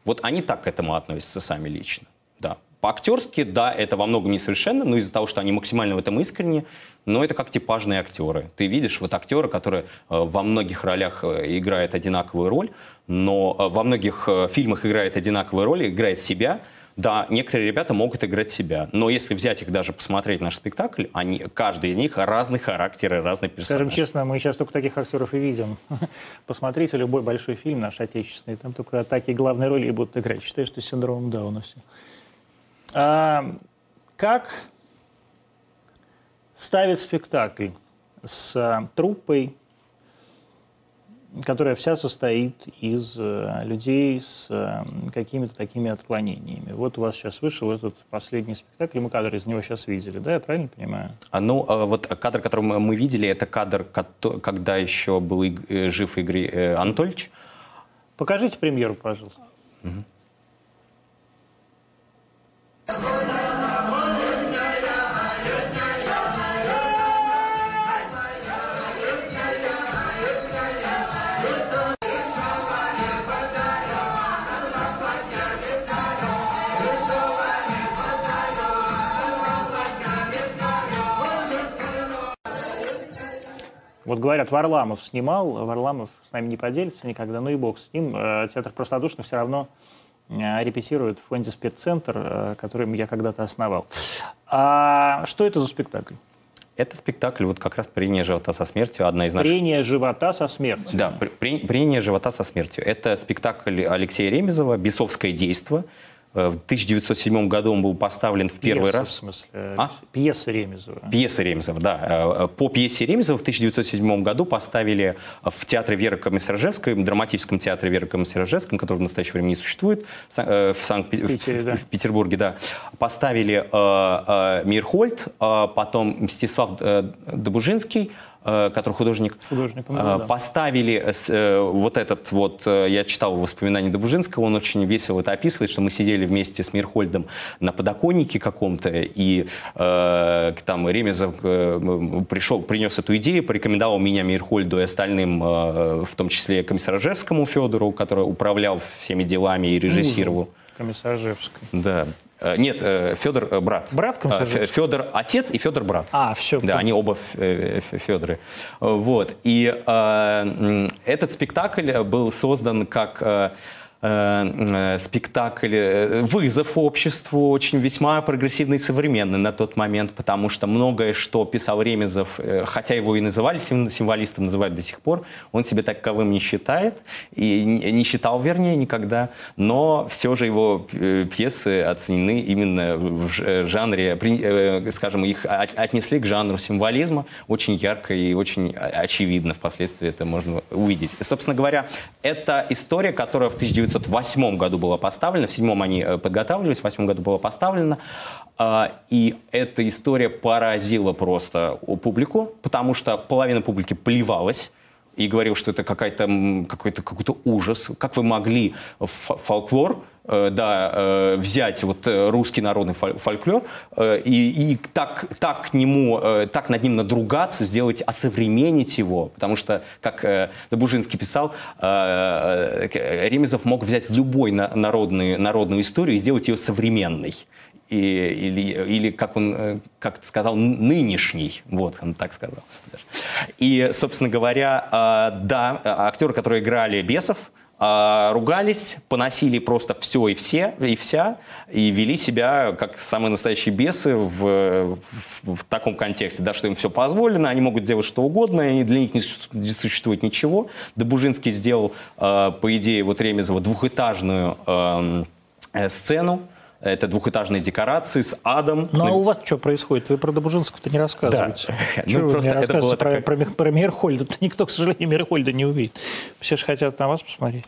Speaker 2: Вот они так к этому относятся сами лично. Да. По-актерски, да, это во многом несовершенно, но из-за того, что они максимально в этом искренне, но это как типажные актеры. Ты видишь вот актера, который э, во многих ролях э, играет одинаковую роль, но э, во многих фильмах играет одинаковую роль, играет себя, да, некоторые ребята могут играть себя, но если взять их даже посмотреть наш спектакль, они, каждый из них разный характер и разный персонаж.
Speaker 1: Скажем честно, мы сейчас только таких актеров и видим. (laughs) Посмотрите любой большой фильм наш отечественный, там только такие главные роли будут играть. Считаю, что синдромом Дауна все. А, как ставить спектакль с а, труппой, которая вся состоит из а, людей с а, какими-то такими отклонениями. Вот у вас сейчас вышел этот последний спектакль, мы кадры из него сейчас видели, да, я правильно понимаю?
Speaker 2: А, ну, а, вот кадр, который мы видели, это кадр, когда еще был э, жив Игорь э, Анатольевич.
Speaker 1: Покажите премьеру, пожалуйста. Угу. Вот говорят, Варламов снимал, Варламов с нами не поделится никогда, ну и бог с ним. Э, театр простодушно все равно репетирует в фонде спеццентр, э, который я когда-то основал. А что это за спектакль?
Speaker 2: Это спектакль вот как раз «Прение живота со смертью», одна из наших...
Speaker 1: «Прение живота со смертью».
Speaker 2: Да, «Прение живота со смертью». Это спектакль Алексея Ремезова «Бесовское действо», Э, в 1907 году он был поставлен в первый
Speaker 1: Пьеса,
Speaker 2: раз.
Speaker 1: В смысле, а? Пьеса Ремезова.
Speaker 2: Пьеса Ремезова, да. Э, по пьесе Ремезова в 1907 году поставили в театре Веры Комиссаржевской, в драматическом театре Веры Комиссаржевской, который в настоящее время не существует, в, Санкт в, в, да. в Петербурге, да. Поставили э, э, Мирхольд, э, потом Мстислав Добужинский, Э, который художник, художник ну, да. поставили э, вот этот вот, э, я читал воспоминания Добужинского, он очень весело это описывает, что мы сидели вместе с Мирхольдом на подоконнике каком-то, и э, там Ремезов пришел, принес эту идею, порекомендовал меня Мирхольду и остальным, э, в том числе комиссаржевскому Федору, который управлял всеми делами и режиссировал.
Speaker 1: Комиссаржевский.
Speaker 2: Да. Э, нет, э, Федор э, брат.
Speaker 1: Брат
Speaker 2: Федор отец и Федор брат.
Speaker 1: А, все.
Speaker 2: Да, они оба Федоры. Вот. И э, этот спектакль был создан как Э, э, спектакль э, «Вызов обществу», очень весьма прогрессивный и современный на тот момент, потому что многое, что писал Ремезов, хотя его и называли символистом, называют до сих пор, он себя таковым не считает, и не считал, вернее, никогда, но все же его пьесы оценены именно в жанре, скажем, их отнесли к жанру символизма очень ярко и очень очевидно впоследствии это можно увидеть. Собственно говоря, это история, которая в 1900 1908 году была поставлена, в седьмом они э, подготавливались, в восьмом году была поставлена. А, и эта история поразила просто публику, потому что половина публики плевалась и говорил, что это какой-то какой-то какой-то ужас. Как вы могли фольклор Э, да, э, взять вот э, русский народный фольклор и, и так, так к нему, так над ним надругаться, сделать, осовременить его, потому что, как Добужинский писал, Ремезов мог взять любой народный, народную историю и сделать ее современной. И, или, или как он как сказал, нынешний. Вот, он так сказал. И, собственно говоря, да, актеры, которые играли бесов, ругались, поносили просто все и все, и вся, и вели себя как самые настоящие бесы в, в, в таком контексте, да, что им все позволено, они могут делать что угодно, и для них не существует ничего. Добужинский сделал, э, по идее, вот Ремезова двухэтажную эм, э, сцену, это двухэтажные декорации с адом.
Speaker 1: Ну а у вас что происходит? Вы про Добужинского-то не рассказываете. Да. Что (laughs) ну, вы мне рассказываете про, такая... про, про Мейерхольда? Никто, к сожалению, Мейерхольда не увидит. Все же хотят на вас посмотреть.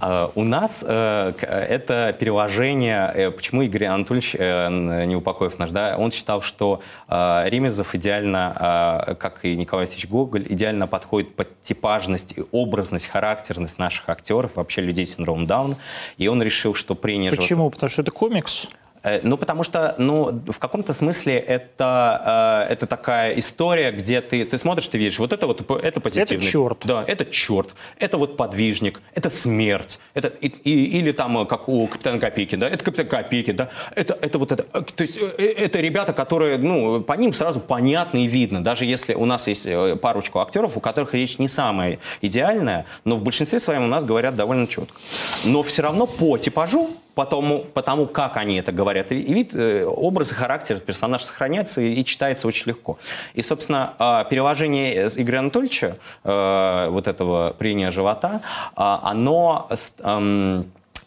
Speaker 2: А, у нас э, это переложение, э, почему Игорь Анатольевич э, Неупокоев наш, да, он считал, что Ремезов идеально, как и Николай Васильевич Гоголь, идеально подходит под типажность, образность, характерность наших актеров, вообще людей с синдромом Дауна, и он решил, что прения
Speaker 1: Почему? Потому что это комикс?
Speaker 2: Э, ну, потому что, ну, в каком-то смысле это, э, это такая история, где ты, ты смотришь, ты видишь, вот это вот, это позитивный.
Speaker 1: Это черт.
Speaker 2: Да, это черт. Это вот подвижник, это смерть. Это, и, и, или там, э, как у Капитана Копейки, да, это Капитан Копейки, да, это, это вот это, то есть это ребята, которые, ну, по ним сразу понятно и видно, даже если у нас есть парочку актеров, у которых речь не самая идеальная, но в большинстве своем у нас говорят довольно четко. Но все равно по типажу потому, потому как они это говорят. И вид, э, образ и характер персонажа сохраняется и, и читается очень легко. И, собственно, а, переложение Игоря Анатольевича, э, вот этого прения живота, а, оно,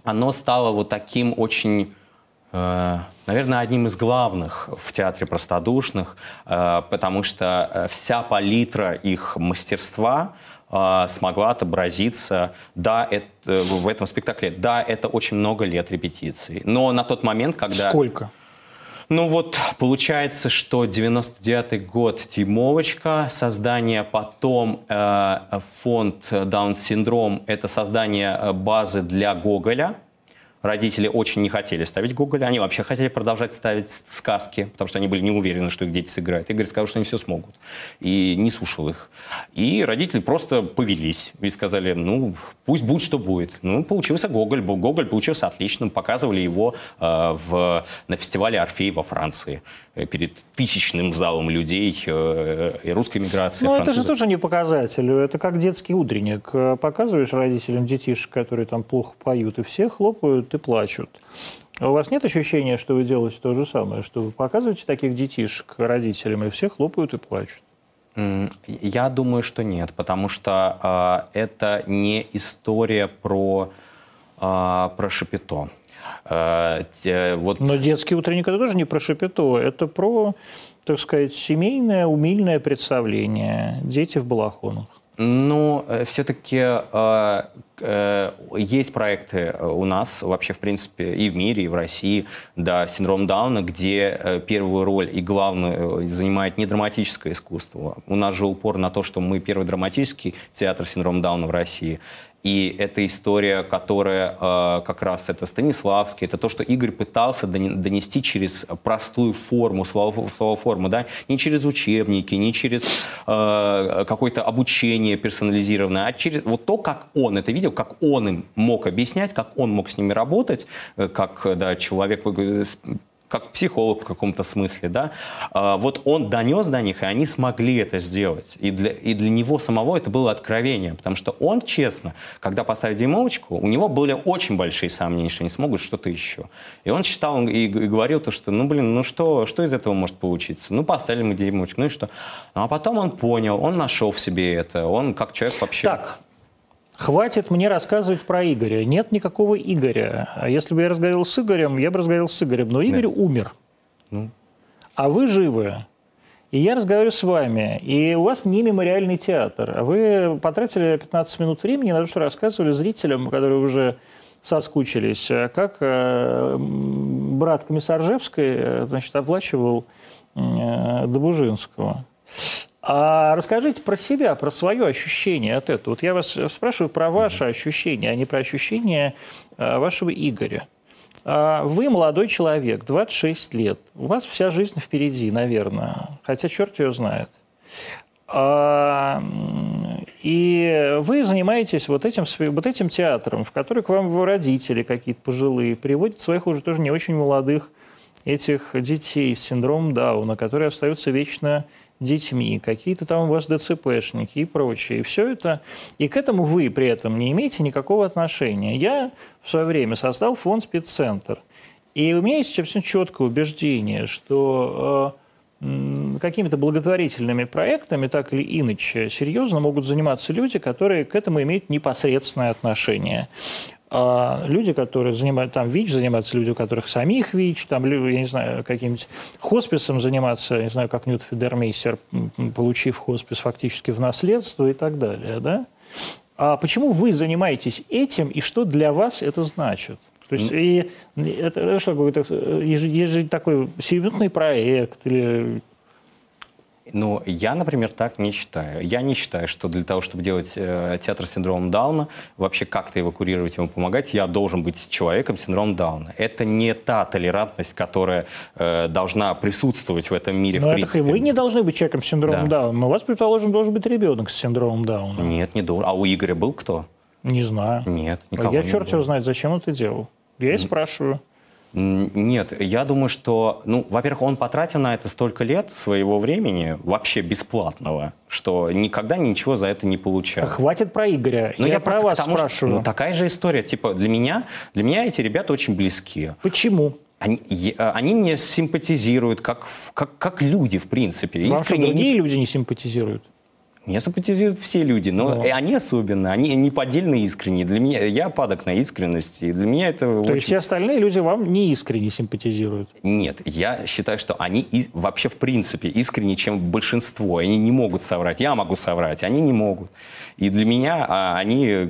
Speaker 2: оно стало вот таким очень э, наверное, одним из главных в театре простодушных, потому что вся палитра их мастерства смогла отобразиться. Да, это, в этом спектакле, да, это очень много лет репетиций. Но на тот момент, когда...
Speaker 1: Сколько?
Speaker 2: Ну вот, получается, что 99-й год Тимовочка, создание потом э, фонд Даун-синдром, это создание э, базы для Гоголя, Родители очень не хотели ставить Гоголя, они вообще хотели продолжать ставить сказки, потому что они были не уверены, что их дети сыграют. Игорь сказал, что они все смогут. И не слушал их. И родители просто повелись и сказали, ну, пусть будет, что будет. Ну, получился Гоголь. Гоголь получился отличным. Показывали его э, в, на фестивале «Орфей» во Франции. Э, перед тысячным залом людей э, и русской миграции.
Speaker 1: Ну, это же тоже не показатель. Это как детский утренник. Показываешь родителям детишек, которые там плохо поют, и все хлопают и плачут. А у вас нет ощущения, что вы делаете то же самое, что вы показываете таких детишек родителям, и все хлопают и плачут?
Speaker 2: Я думаю, что нет, потому что э, это не история про, э, про Шапито.
Speaker 1: Э, вот... Но детский утренник это тоже не про шапито, это про, так сказать, семейное, умильное представление. Дети в балахонах.
Speaker 2: Ну, э, все-таки э, э, есть проекты у нас, вообще, в принципе, и в мире, и в России, да, синдром Дауна, где э, первую роль и главную занимает не драматическое искусство. У нас же упор на то, что мы первый драматический театр синдром Дауна в России. И это история, которая э, как раз это Станиславский, это то, что Игорь пытался донести через простую форму, слово форму, да, не через учебники, не через э, какое-то обучение персонализированное, а через вот то, как он это видел, как он им мог объяснять, как он мог с ними работать, э, как да, человек как психолог в каком-то смысле, да, а, вот он донес до них, и они смогли это сделать. И для, и для него самого это было откровение, потому что он, честно, когда поставил дюймовочку, у него были очень большие сомнения, что они смогут что-то еще. И он считал и, и говорил то, что, ну, блин, ну что, что из этого может получиться? Ну, поставили мы дюймовочку, ну и что? А потом он понял, он нашел в себе это, он как человек вообще...
Speaker 1: Так, Хватит мне рассказывать про Игоря. Нет никакого Игоря. А если бы я разговаривал с Игорем, я бы разговаривал с Игорем. Но Игорь да. умер. Ну. А вы живы. И я разговариваю с вами. И у вас не мемориальный театр. А вы потратили 15 минут времени на то, что рассказывали зрителям, которые уже соскучились, как э, брат комиссар Жевской э, значит, оплачивал э, Добужинского. А расскажите про себя, про свое ощущение от этого. Вот я вас спрашиваю про ваше ощущение, а не про ощущение а, вашего Игоря. А, вы молодой человек, 26 лет. У вас вся жизнь впереди, наверное. Хотя черт ее знает. А, и вы занимаетесь вот этим, вот этим театром, в который к вам родители какие-то пожилые приводят своих уже тоже не очень молодых этих детей с синдромом Дауна, которые остаются вечно детьми, какие-то там у вас ДЦПшники и прочее. И все это, и к этому вы при этом не имеете никакого отношения. Я в свое время создал фонд «Спеццентр». И у меня есть абсолютно четкое убеждение, что э, какими-то благотворительными проектами, так или иначе, серьезно могут заниматься люди, которые к этому имеют непосредственное отношение. А люди, которые занимают, там ВИЧ занимаются, люди, у которых самих ВИЧ, там, я не знаю, каким-нибудь хосписом заниматься, не знаю, как Нют Федермейстер, получив хоспис фактически в наследство и так далее, да? А почему вы занимаетесь этим и что для вас это значит? То есть и это что, какой-то ежедневный такой сиюминутный проект или
Speaker 2: ну, я, например, так не считаю. Я не считаю, что для того, чтобы делать э, театр с синдромом Дауна, вообще как-то его курировать, ему помогать, я должен быть человеком с синдромом Дауна. Это не та толерантность, которая э, должна присутствовать в этом мире,
Speaker 1: но
Speaker 2: в
Speaker 1: это
Speaker 2: принципе.
Speaker 1: вы не должны быть человеком с синдромом
Speaker 2: Да.
Speaker 1: Дауна. Но у вас, предположим, должен быть ребенок с синдромом Дауна.
Speaker 2: Нет, не должен. А у Игоря был кто?
Speaker 1: Не знаю.
Speaker 2: Нет,
Speaker 1: А
Speaker 2: никого
Speaker 1: я
Speaker 2: не
Speaker 1: черт его знает, зачем он это делал. Я и спрашиваю.
Speaker 2: Нет, я думаю, что, ну, во-первых, он потратил на это столько лет своего времени, вообще бесплатного, что никогда ничего за это не получал.
Speaker 1: Хватит про Игоря.
Speaker 2: Но
Speaker 1: я,
Speaker 2: просто
Speaker 1: про вас
Speaker 2: тому, что-
Speaker 1: спрашиваю.
Speaker 2: ну, такая же история. Типа, для меня, для меня эти ребята очень близки.
Speaker 1: Почему?
Speaker 2: Они, э, они мне симпатизируют как, как, как люди, в принципе.
Speaker 1: Вам что,
Speaker 2: Искренне
Speaker 1: другие люди не симпатизируют?
Speaker 2: Мне симпатизируют все люди, но
Speaker 1: Да.
Speaker 2: они особенно, они неподдельно искренние. Для меня, я падок на искренность, и для меня это
Speaker 1: То
Speaker 2: очень...
Speaker 1: есть все остальные люди вам не искренне симпатизируют?
Speaker 2: Нет, я считаю, что они и- вообще в принципе искреннее, чем большинство. Они не могут соврать. Я могу соврать, они не могут. И для меня а, они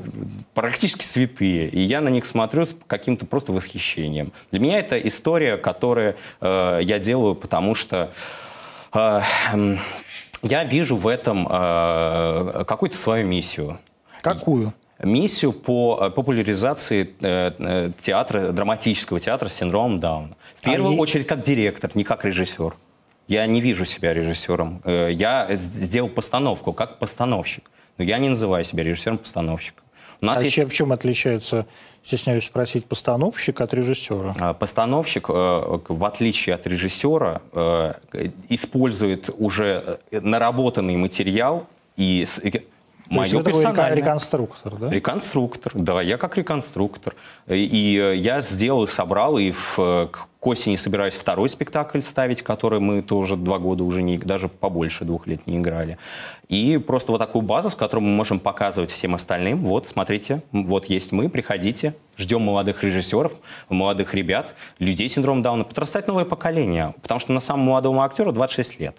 Speaker 2: практически святые. И я на них смотрю с каким-то просто восхищением. Для меня это история, которую э, я делаю, потому что э, я вижу в этом э, какую-то свою миссию
Speaker 1: Какую?
Speaker 2: миссию по э, популяризации э, э, театра, драматического театра с синдромом Дауна. В первую
Speaker 1: е-
Speaker 2: очередь как директор, не как режиссер. Я не вижу себя режиссером. Я сделал постановку как постановщик. Но я не называю себя режиссером-постановщиком. У нас
Speaker 1: А
Speaker 2: есть
Speaker 1: чем, в чем отличается, стесняюсь спросить, постановщик от режиссера?
Speaker 2: А, Постановщик, э, в отличие от режиссера, э, использует уже э, наработанный материал и и
Speaker 1: То
Speaker 2: мое
Speaker 1: есть вы
Speaker 2: персональное.
Speaker 1: реконструктор, да?
Speaker 2: Реконструктор, да, я как реконструктор. И э, я сделал, собрал, и в, к к осени собираюсь второй спектакль ставить, который мы тоже два года уже не, даже побольше двух лет не играли. И просто вот такую базу, с которой мы можем показывать всем остальным. Вот, смотрите, вот есть мы, приходите, ждем молодых режиссеров, молодых ребят, людей с синдромом Дауна, подрастать новое поколение. Потому что на самом молодому актеру 26 лет.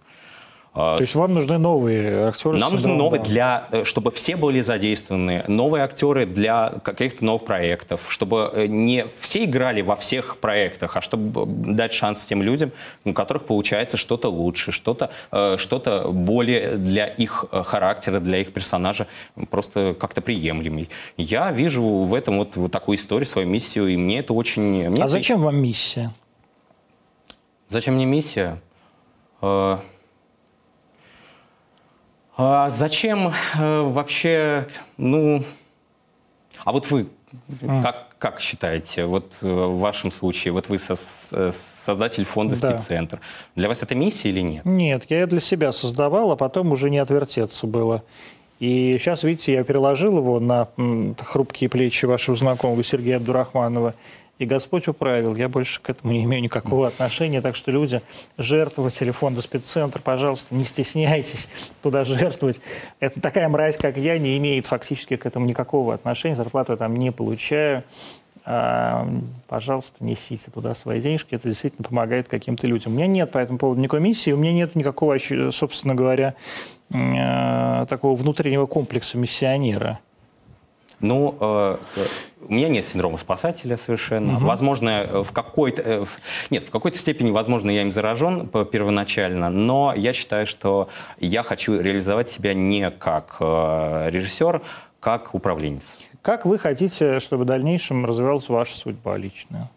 Speaker 2: А,
Speaker 1: То есть вам нужны новые актеры?
Speaker 2: нам нужны новые для, э, чтобы все были задействованы, новые актеры для каких-то новых проектов, чтобы э, не все играли во всех проектах, а чтобы дать шанс тем людям, у которых получается что-то лучше, что-то э, что более для их характера, для их персонажа просто как-то приемлемый. Я вижу в этом вот, вот такую историю, свою миссию, и мне это очень... мне
Speaker 1: А
Speaker 2: это-
Speaker 1: зачем вам миссия?
Speaker 2: Зачем мне миссия? А зачем э, вообще, ну, а вот вы как, как считаете, вот э, в вашем случае, вот вы со- э, создатель фонда
Speaker 1: Да.
Speaker 2: «Спеццентр», для вас это миссия или нет?
Speaker 1: Нет, я для себя создавал, а потом уже не отвертеться было. И сейчас, видите, я переложил его на хрупкие плечи вашего знакомого Сергея Абдурахманова, и Господь управил. Я больше к этому не имею никакого отношения. Так что люди, жертвователи фонда спеццентр, пожалуйста, не стесняйтесь туда жертвовать. Это такая мразь, как я, не имеет фактически к этому никакого отношения. Зарплату я там не получаю. А, пожалуйста, несите туда свои денежки. Это действительно помогает каким-то людям. У меня нет по этому поводу никакой миссии. У меня нет никакого, собственно говоря, э, такого внутреннего комплекса миссионера.
Speaker 2: Ну, э, у меня нет синдрома спасателя совершенно. Возможно, э, в какой-то... э, Нет, в какой-то степени, возможно, я им заражен первоначально, но я считаю, что я хочу реализовать себя не как э, режиссер, как управленец.
Speaker 1: Как вы хотите, чтобы в дальнейшем развивалась ваша судьба личная?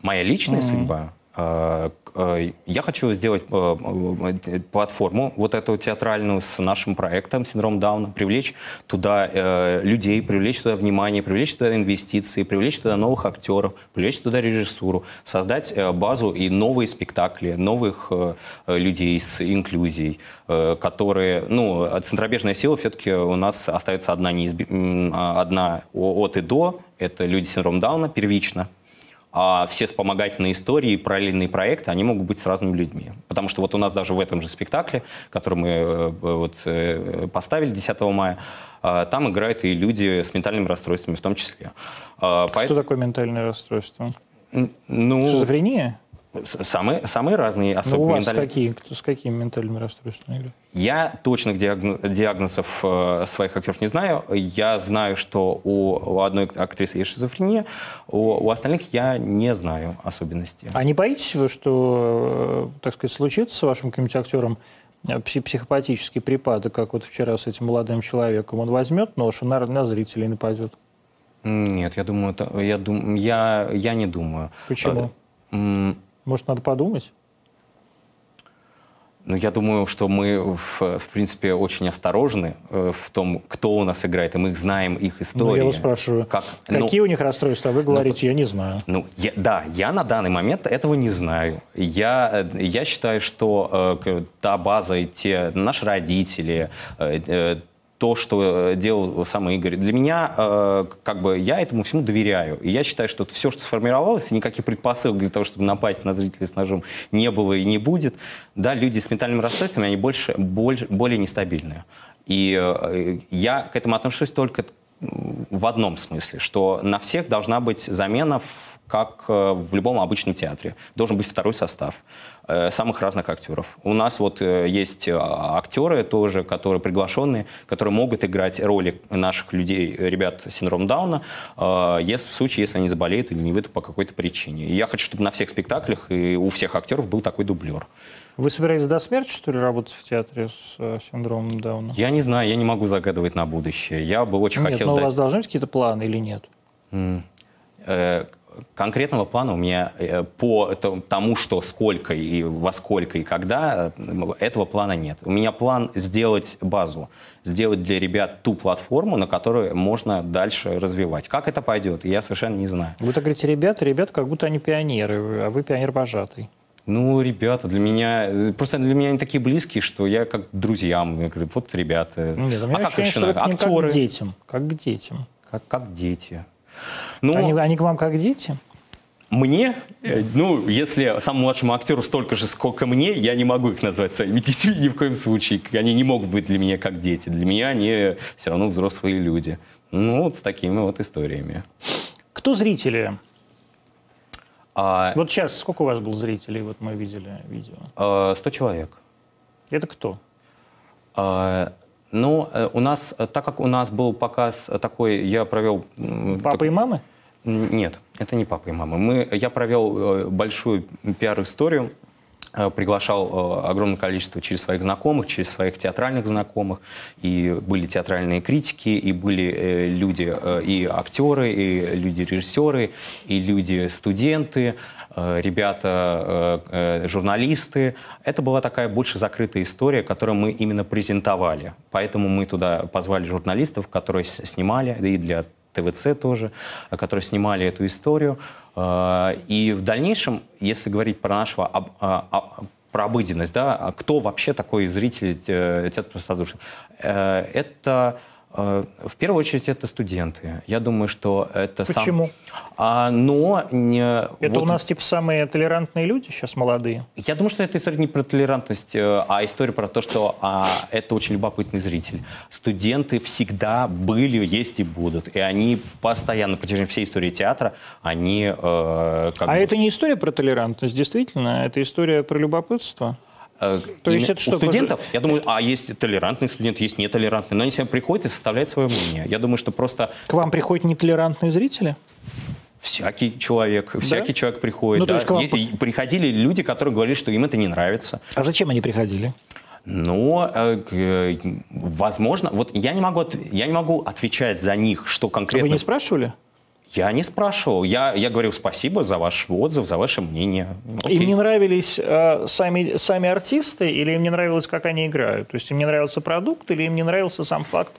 Speaker 2: Моя личная судьба, Э, э, я хочу сделать э, платформу, вот эту театральную, с нашим проектом «Синдром Дауна», привлечь туда людей, привлечь туда внимание, привлечь туда инвестиции, привлечь туда новых актеров, привлечь туда режиссуру, создать базу и новые спектакли, новых людей с инклюзией, которые, ну, центробежная сила все-таки у нас остается одна, неизб... одна от и до, это люди с синдромом Дауна первично, а все вспомогательные истории, параллельные проекты, они могут быть с разными людьми. Потому что вот у нас даже в этом же спектакле, который мы э, вот, э, поставили 10 мая, э, там играют и люди с ментальными расстройствами в том числе.
Speaker 1: Что Поэтому... такое ментальное расстройство?
Speaker 2: Ну,
Speaker 1: Шизофрения?
Speaker 2: Самые, самые разные.
Speaker 1: Особенно ну, у вас менталь... какие, кто, с какими ментальными расстройствами?
Speaker 2: Я точных диагнозов э, своих актеров не знаю. Я знаю, что у, у одной актрисы есть шизофрения, у, у остальных я не знаю особенностей.
Speaker 1: А не боитесь вы, что, э, так сказать, случится с вашим каким-нибудь актером э, психопатический припадок, как вот вчера с этим молодым человеком? Он возьмет нож и на, на зрителей нападет?
Speaker 2: Нет, я думаю, это, я, дум, я, я не думаю.
Speaker 1: Почему? Может, надо подумать?
Speaker 2: Ну, я думаю, что мы, в, в принципе, очень осторожны э, в том, кто у нас играет, и мы знаем их истории. Ну,
Speaker 1: я вас спрашиваю, как, какие ну, у них расстройства? Вы говорите, ну, я не знаю.
Speaker 2: Ну, я, да, я на данный момент этого не знаю. Я, э, я считаю, что э, та база и те наши родители, э, э, то, что э, делал сам Игорь. Для меня, э, как бы, я этому всему доверяю. И я считаю, что все, что сформировалось, никаких предпосылок для того, чтобы напасть на зрителей с ножом не было и не будет. Да, люди с ментальными расстройствами, они больше, больше, более нестабильные. И э, я к этому отношусь только в одном смысле, что на всех должна быть замена как в любом обычном театре. Должен быть второй состав. Э, самых разных актеров. У нас вот э, есть э, актеры тоже, которые приглашенные, которые могут играть роли наших людей, ребят с синдромом Дауна, если, в случае, если они заболеют или не выйдут по какой-то причине. И я хочу, чтобы на всех спектаклях и у всех актеров был такой дублер.
Speaker 1: Вы собираетесь до смерти, что ли, работать в театре с синдромом Дауна?
Speaker 2: Я не знаю, я не могу загадывать на будущее. Я бы очень
Speaker 1: нет,
Speaker 2: хотел...
Speaker 1: но
Speaker 2: дать...
Speaker 1: у вас должны быть какие-то планы или нет?
Speaker 2: Mm конкретного плана у меня э, по тому, что сколько и во сколько и когда, этого плана нет. У меня план сделать базу, сделать для ребят ту платформу, на которой можно дальше развивать. Как это пойдет, я совершенно не знаю.
Speaker 1: Вы так говорите, ребята, ребята, как будто они пионеры, а вы пионер-вожатый.
Speaker 2: Ну, ребята, для меня, э, просто для меня они такие близкие, что я как друзьям, я говорю, вот ребята.
Speaker 1: Нет, а ощущение, как что вы Актеры. как к детям, как к детям.
Speaker 2: Как, как дети.
Speaker 1: Ну, они, они к вам как дети?
Speaker 2: Мне, э, ну, если самому младшему актеру столько же, сколько мне, я не могу их назвать своими (laughs) детьми ни в коем случае. Они не могут быть для меня как дети. Для меня они все равно взрослые люди. Ну, вот с такими вот историями.
Speaker 1: Кто зрители? А... Вот сейчас сколько у вас было зрителей? Вот мы видели видео.
Speaker 2: А, сто человек.
Speaker 1: Это кто?
Speaker 2: А, ну, э, у нас, э, так как у нас был показ такой, я провел...
Speaker 1: Папа так... и мамы?
Speaker 2: Нет, это не папа и мама. Мы, я провел э, большую пиар-историю, приглашал огромное количество через своих знакомых, через своих театральных знакомых. И были театральные критики, и были люди, и актеры, и люди-режиссеры, и люди-студенты, ребята, журналисты. Это была такая больше закрытая история, которую мы именно презентовали. Поэтому мы туда позвали журналистов, которые снимали, и для ТВЦ тоже, которые снимали эту историю. Э, и в дальнейшем, если говорить про нашего а, про обыденность, да, кто вообще такой зритель э, театра простодушия? Э, это Э, в первую очередь это студенты. Я думаю, что это
Speaker 1: Почему?
Speaker 2: Сам... А, но не...
Speaker 1: Это вот... у нас типа самые толерантные люди сейчас молодые?
Speaker 2: Я думаю, что это история не про толерантность, э, а история про то, что а, это очень любопытный зритель. Студенты всегда были, есть и будут. И они постоянно, на протяжении всей истории театра, они... Э,
Speaker 1: как а бы... это не история про толерантность, действительно? Это история про любопытство?
Speaker 2: Э, То есть это что? У студентов, я думаю, а есть толерантные студенты, есть нетолерантные, но они себя приходят и составляют свое мнение. Я думаю, что просто...
Speaker 1: К вам приходят нетолерантные зрители?
Speaker 2: Всякий человек, да? всякий человек приходит. Ну,
Speaker 1: то есть да. к вам...
Speaker 2: И, приходили люди, которые говорили, что им это не нравится.
Speaker 1: А зачем они приходили?
Speaker 2: Но, э, э, возможно, вот я не могу, я не могу отвечать за них, что конкретно.
Speaker 1: Вы не спрашивали?
Speaker 2: Я не спрашивал. Я, я говорил спасибо за ваш отзыв, за ваше мнение.
Speaker 1: Окей. Им не нравились э, сами, сами артисты или им не нравилось, как они играют? То есть им не нравился продукт или им не нравился сам факт,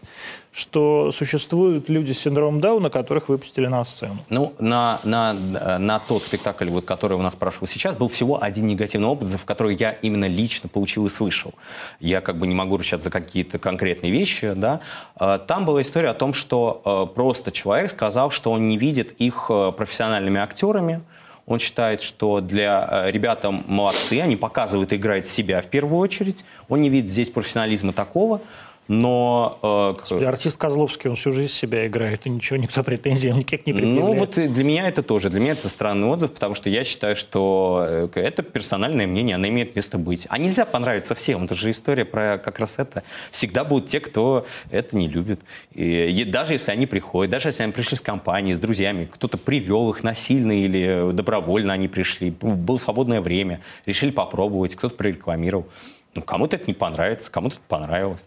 Speaker 1: что существуют люди с синдромом Дауна, которых выпустили на сцену?
Speaker 2: Ну, на, на, на тот спектакль, вот, который у нас прошел сейчас, был всего один негативный опыт, в который я именно лично получил и слышал. Я как бы не могу ручаться за какие-то конкретные вещи. Да? А, там была история о том, что а, просто человек сказал, что он не видит их а, профессиональными актерами, он считает, что для ребят молодцы, они показывают и играют себя в первую очередь. Он не видит здесь профессионализма такого но...
Speaker 1: Э, артист Козловский, он всю жизнь себя играет, и ничего, никто претензий никак не предъявляет.
Speaker 2: Ну, вот для меня это тоже, для меня это странный отзыв, потому что я считаю, что э, это персональное мнение, оно имеет место быть. А нельзя понравиться всем, это же история про как раз это. Всегда будут те, кто это не любит. И даже если они приходят, даже если они пришли с компанией, с друзьями, кто-то привел их насильно или добровольно они пришли, было свободное время, решили попробовать, кто-то прорекламировал. Ну, кому-то это не понравится, кому-то это понравилось.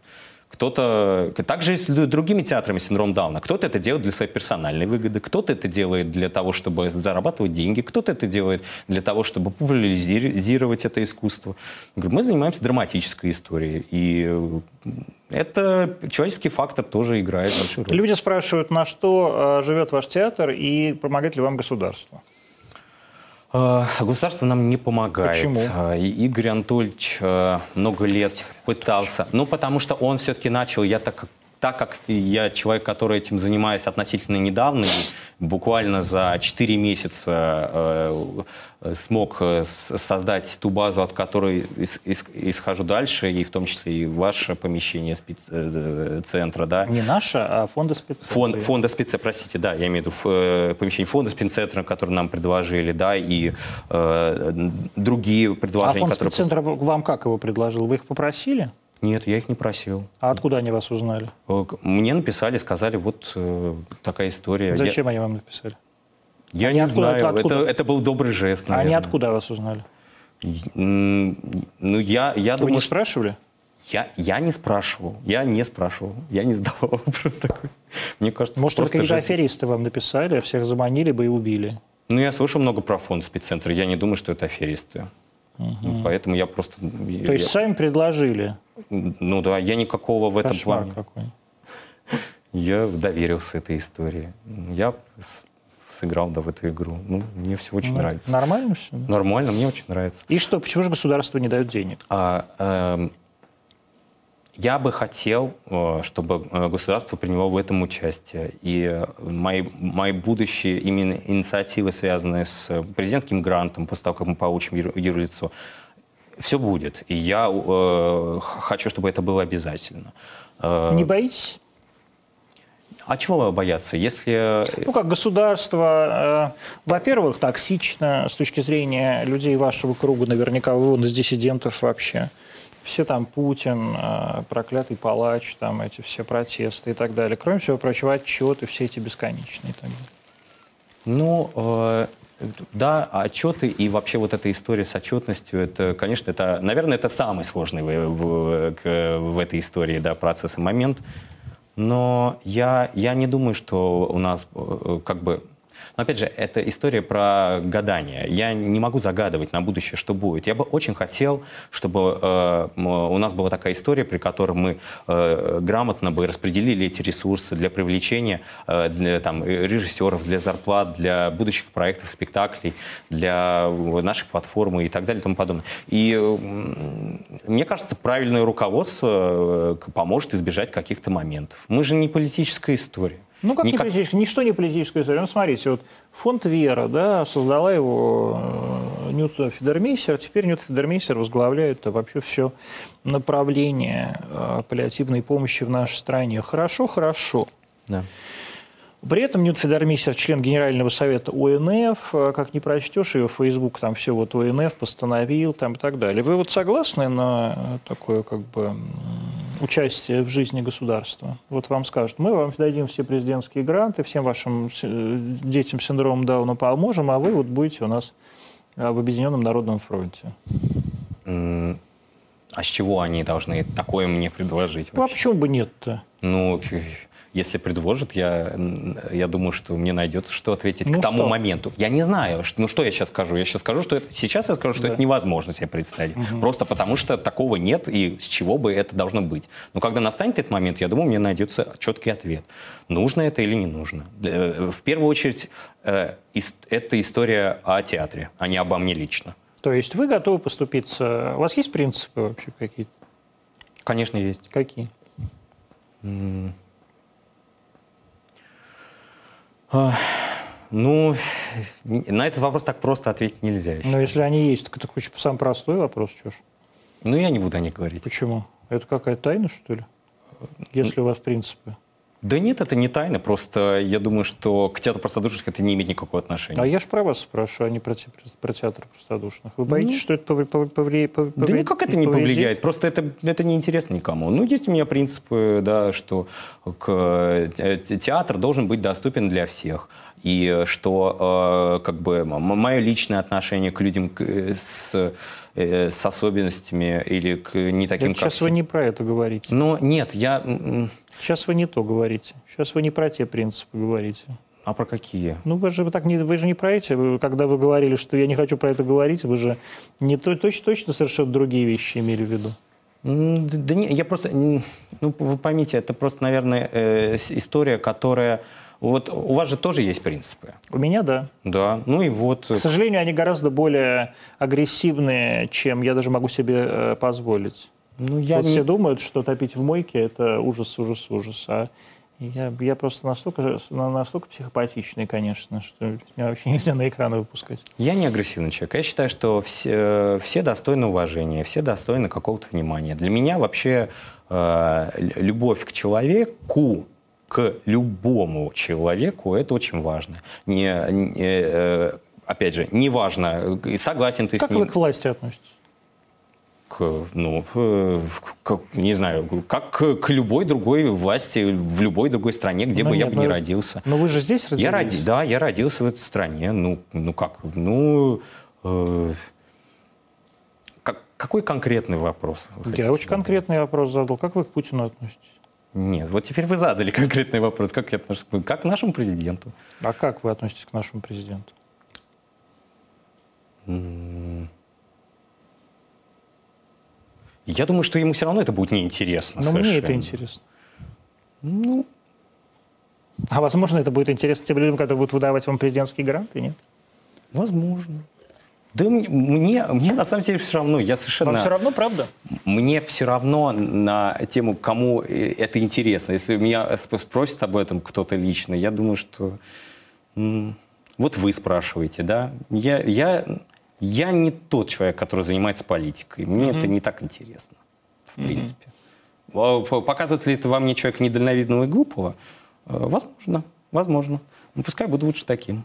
Speaker 2: Кто-то, также с другими театрами синдром Дауна, кто-то это делает для своей персональной выгоды, кто-то это делает для того, чтобы зарабатывать деньги, кто-то это делает для того, чтобы популяризировать это искусство. Мы занимаемся драматической историей, и это человеческий фактор тоже играет большую роль.
Speaker 1: Люди спрашивают, на что э, живет ваш театр и помогает ли вам государство?
Speaker 2: А, государство нам не помогает.
Speaker 1: Почему?
Speaker 2: А, Игорь Анатольевич э, много лет пытался. Ну, потому что он все-таки начал, я так так как я человек, который этим занимаюсь относительно недавно, буквально за 4 месяца э, смог э, создать ту базу, от которой ис, ис, исхожу дальше, и в том числе и ваше помещение спеццентра, да.
Speaker 1: Не наше, а фонда спеццентра.
Speaker 2: Фонд, фонда спеццентра, простите, да, я имею в виду э, помещение фонда спеццентра, который нам предложили, да, и э, другие предложения,
Speaker 1: а фонд
Speaker 2: которые...
Speaker 1: спеццентра вам как его предложил? Вы их попросили?
Speaker 2: Нет, я их не просил.
Speaker 1: А откуда они вас узнали?
Speaker 2: Э, мне написали, сказали, вот э, такая история.
Speaker 1: Зачем я... они вам написали?
Speaker 2: Я они не откуда, знаю, откуда? Это, это был добрый жест, наверное.
Speaker 1: Они откуда вас узнали?
Speaker 2: Ну, я, я
Speaker 1: Вы
Speaker 2: думаю...
Speaker 1: не спрашивали?
Speaker 2: Я, я не спрашивал, я не спрашивал, я не задавал (laughs) вопрос такой. Мне кажется,
Speaker 1: Может, какие-то жест... аферисты вам написали, всех заманили бы и убили?
Speaker 2: Ну, я слышал много про фонд спеццентра, я не думаю, что это аферисты. Угу. Поэтому я просто... То
Speaker 1: я, есть сами предложили?
Speaker 2: Ну да, я никакого в этом
Speaker 1: Кошмар
Speaker 2: плане...
Speaker 1: какой.
Speaker 2: Я доверился этой истории. Я сыграл да, в эту игру. Ну, мне все очень ну, нравится.
Speaker 1: Нормально все?
Speaker 2: Нормально, мне очень нравится.
Speaker 1: И что, почему же государство не дает денег?
Speaker 2: А, э, я бы хотел, э, чтобы э, государство приняло в этом участие. И мои, мои будущие именно инициативы, связанные с президентским грантом, после того, как мы получим юрлицо, все будет. И я э, хочу, чтобы это было обязательно.
Speaker 1: Э, Не боитесь?
Speaker 2: А чего бояться, если...
Speaker 1: Ну, как государство, э, во-первых, токсично с точки зрения людей вашего круга, наверняка вы вон из диссидентов вообще все там Путин, э, проклятый палач, там эти все протесты и так далее. Кроме всего прочего, отчеты все эти бесконечные. Так
Speaker 2: Ну, э, да, отчеты и вообще вот эта история с отчетностью, это, конечно, это, наверное, это самый сложный в, в, в этой истории да, процесс и момент. Но я, я не думаю, что у нас э, как бы но опять же, это история про гадание. Я не могу загадывать на будущее, что будет. Я бы очень хотел, чтобы э, у нас была такая история, при которой мы э, грамотно бы распределили эти ресурсы для привлечения э, для там, режиссеров, для зарплат, для будущих проектов, спектаклей, для нашей платформы и так далее и тому подобное. И э, мне кажется, правильное руководство э, поможет избежать каких-то моментов. Мы же не политическая история.
Speaker 1: Ну, как Никак... не политическая, ничто не политическая история. Ну, смотрите, вот фонд «Вера», да, создала его э, Ньют Федермейсер, теперь Ньют Федермейсер возглавляет вообще все направление э, паллиативной помощи в нашей стране. Хорошо, хорошо.
Speaker 2: Да.
Speaker 1: При этом Ньют Федермейстер, член Генерального совета ОНФ, э, как не прочтешь ее Facebook, там все вот ОНФ постановил там и так далее. Вы вот согласны на такое как бы участие в жизни государства. Вот вам скажут, мы вам дадим все президентские гранты, всем вашим э, детям с синдромом Дауна поможем, а вы вот будете у нас э, в Объединенном Народном фронте.
Speaker 2: А с чего они должны такое мне предложить?
Speaker 1: Ну, а почему бы нет-то?
Speaker 2: Ну, Если предложат, я, м, я думаю, что мне найдется, что ответить
Speaker 1: Ну
Speaker 2: к тому
Speaker 1: что?
Speaker 2: моменту. Я не знаю, что- ну что я сейчас скажу? Я сейчас скажу, что это, сейчас я скажу, что
Speaker 1: Да.
Speaker 2: это невозможно себе представить. Просто потому что такого нет, и с чего бы это должно быть. Но когда настанет этот момент, я думаю, мне найдется четкий ответ. Нужно это или не нужно. Э, В первую очередь, э, это история о театре, а не обо мне лично.
Speaker 1: То есть вы готовы поступиться? У вас есть принципы вообще какие-то?
Speaker 2: Конечно, есть.
Speaker 1: Какие?
Speaker 2: Ну, на этот вопрос так просто ответить нельзя. я
Speaker 1: Ну, если они есть, так это очень самый простой вопрос, что ж.
Speaker 2: Ну, я не буду о них говорить.
Speaker 1: Почему? Это какая-то тайна, что ли? Если у вас принципы.
Speaker 2: Да нет, это не тайна, просто я думаю, что к театру простодушных это не имеет никакого отношения.
Speaker 1: А я же про вас спрашиваю, а не про, те- про театр простодушных. Вы боитесь, что это повли- повли- повли- повли-
Speaker 2: Да никак это не
Speaker 1: повредит?
Speaker 2: повлияет, просто это, это не интересно никому. Ну, есть у меня принципы, да, что к, э, театр должен быть доступен для всех. И что э, как бы мое личное отношение к людям э, с, э, с особенностями или к не таким,
Speaker 1: Это
Speaker 2: как
Speaker 1: сейчас вы не про это говорите.
Speaker 2: Но нет, я...
Speaker 1: Сейчас вы не то говорите. Сейчас вы не про те принципы говорите.
Speaker 2: А про какие?
Speaker 1: Ну, вы же, так не, вы же не про эти. Вы- когда вы говорили, что я не хочу про это говорить, вы же не то, точно, точно совершенно другие вещи имели в виду.
Speaker 2: Да, не, я просто, ну, вы поймите, это просто, наверное, э, история, которая... Вот у вас же тоже есть принципы.
Speaker 1: У меня, да.
Speaker 2: Да, ну и вот...
Speaker 1: К сожалению, они гораздо более агрессивные, чем я даже могу себе э, позволить.
Speaker 2: Ну, я
Speaker 1: вот
Speaker 2: не-
Speaker 1: все думают, что топить в мойке – это ужас, ужас, ужас. А я, я просто настолько, настолько психопатичный, конечно, что меня вообще (laughs) нельзя на экраны выпускать.
Speaker 2: Я не агрессивный человек. Я считаю, что все, все достойны уважения, все достойны какого-то внимания. Для меня вообще э, любовь к человеку, к любому человеку, это очень важно. Не, не, э, опять же, не важно, э, согласен ты
Speaker 1: Как
Speaker 2: с ним.
Speaker 1: вы к власти относитесь?
Speaker 2: К, ну, э, к- не знаю, как к, любой другой власти в любой другой стране, где
Speaker 1: Ну
Speaker 2: бы я
Speaker 1: нет,
Speaker 2: бы не
Speaker 1: ну,
Speaker 2: родился.
Speaker 1: Но вы же здесь родились?
Speaker 2: Я роди, да, я родился в этой стране. Ну, ну как, ну, э, как- какой конкретный вопрос?
Speaker 1: Я очень
Speaker 2: задать?
Speaker 1: конкретный вопрос задал. Как вы к Путину относитесь?
Speaker 2: Нет, вот теперь вы задали (laughs) конкретный вопрос. Как я отношусь? к- Как к нашему президенту?
Speaker 1: А как вы относитесь к нашему президенту?
Speaker 2: Я думаю, что ему все равно это будет неинтересно.
Speaker 1: Но мне это
Speaker 2: совершенно.
Speaker 1: интересно.
Speaker 2: Ну,
Speaker 1: А возможно, это будет интересно тем людям, которые будут выдавать вам президентские гранты, нет?
Speaker 2: возможно. Да мне, мне, мне на самом деле все равно. Я совершенно...
Speaker 1: Вам все равно, правда?
Speaker 2: Мне все равно на тему, кому это интересно. Если меня сп- спросит об этом кто-то лично, я думаю, что... Вот вы спрашиваете, да? Я, я, я не тот человек, который занимается политикой. Мне это не так интересно, в принципе. А, п- Показывает ли это во мне человека недальновидного и глупого? Э, Возможно, возможно. Ну, пускай буду лучше таким.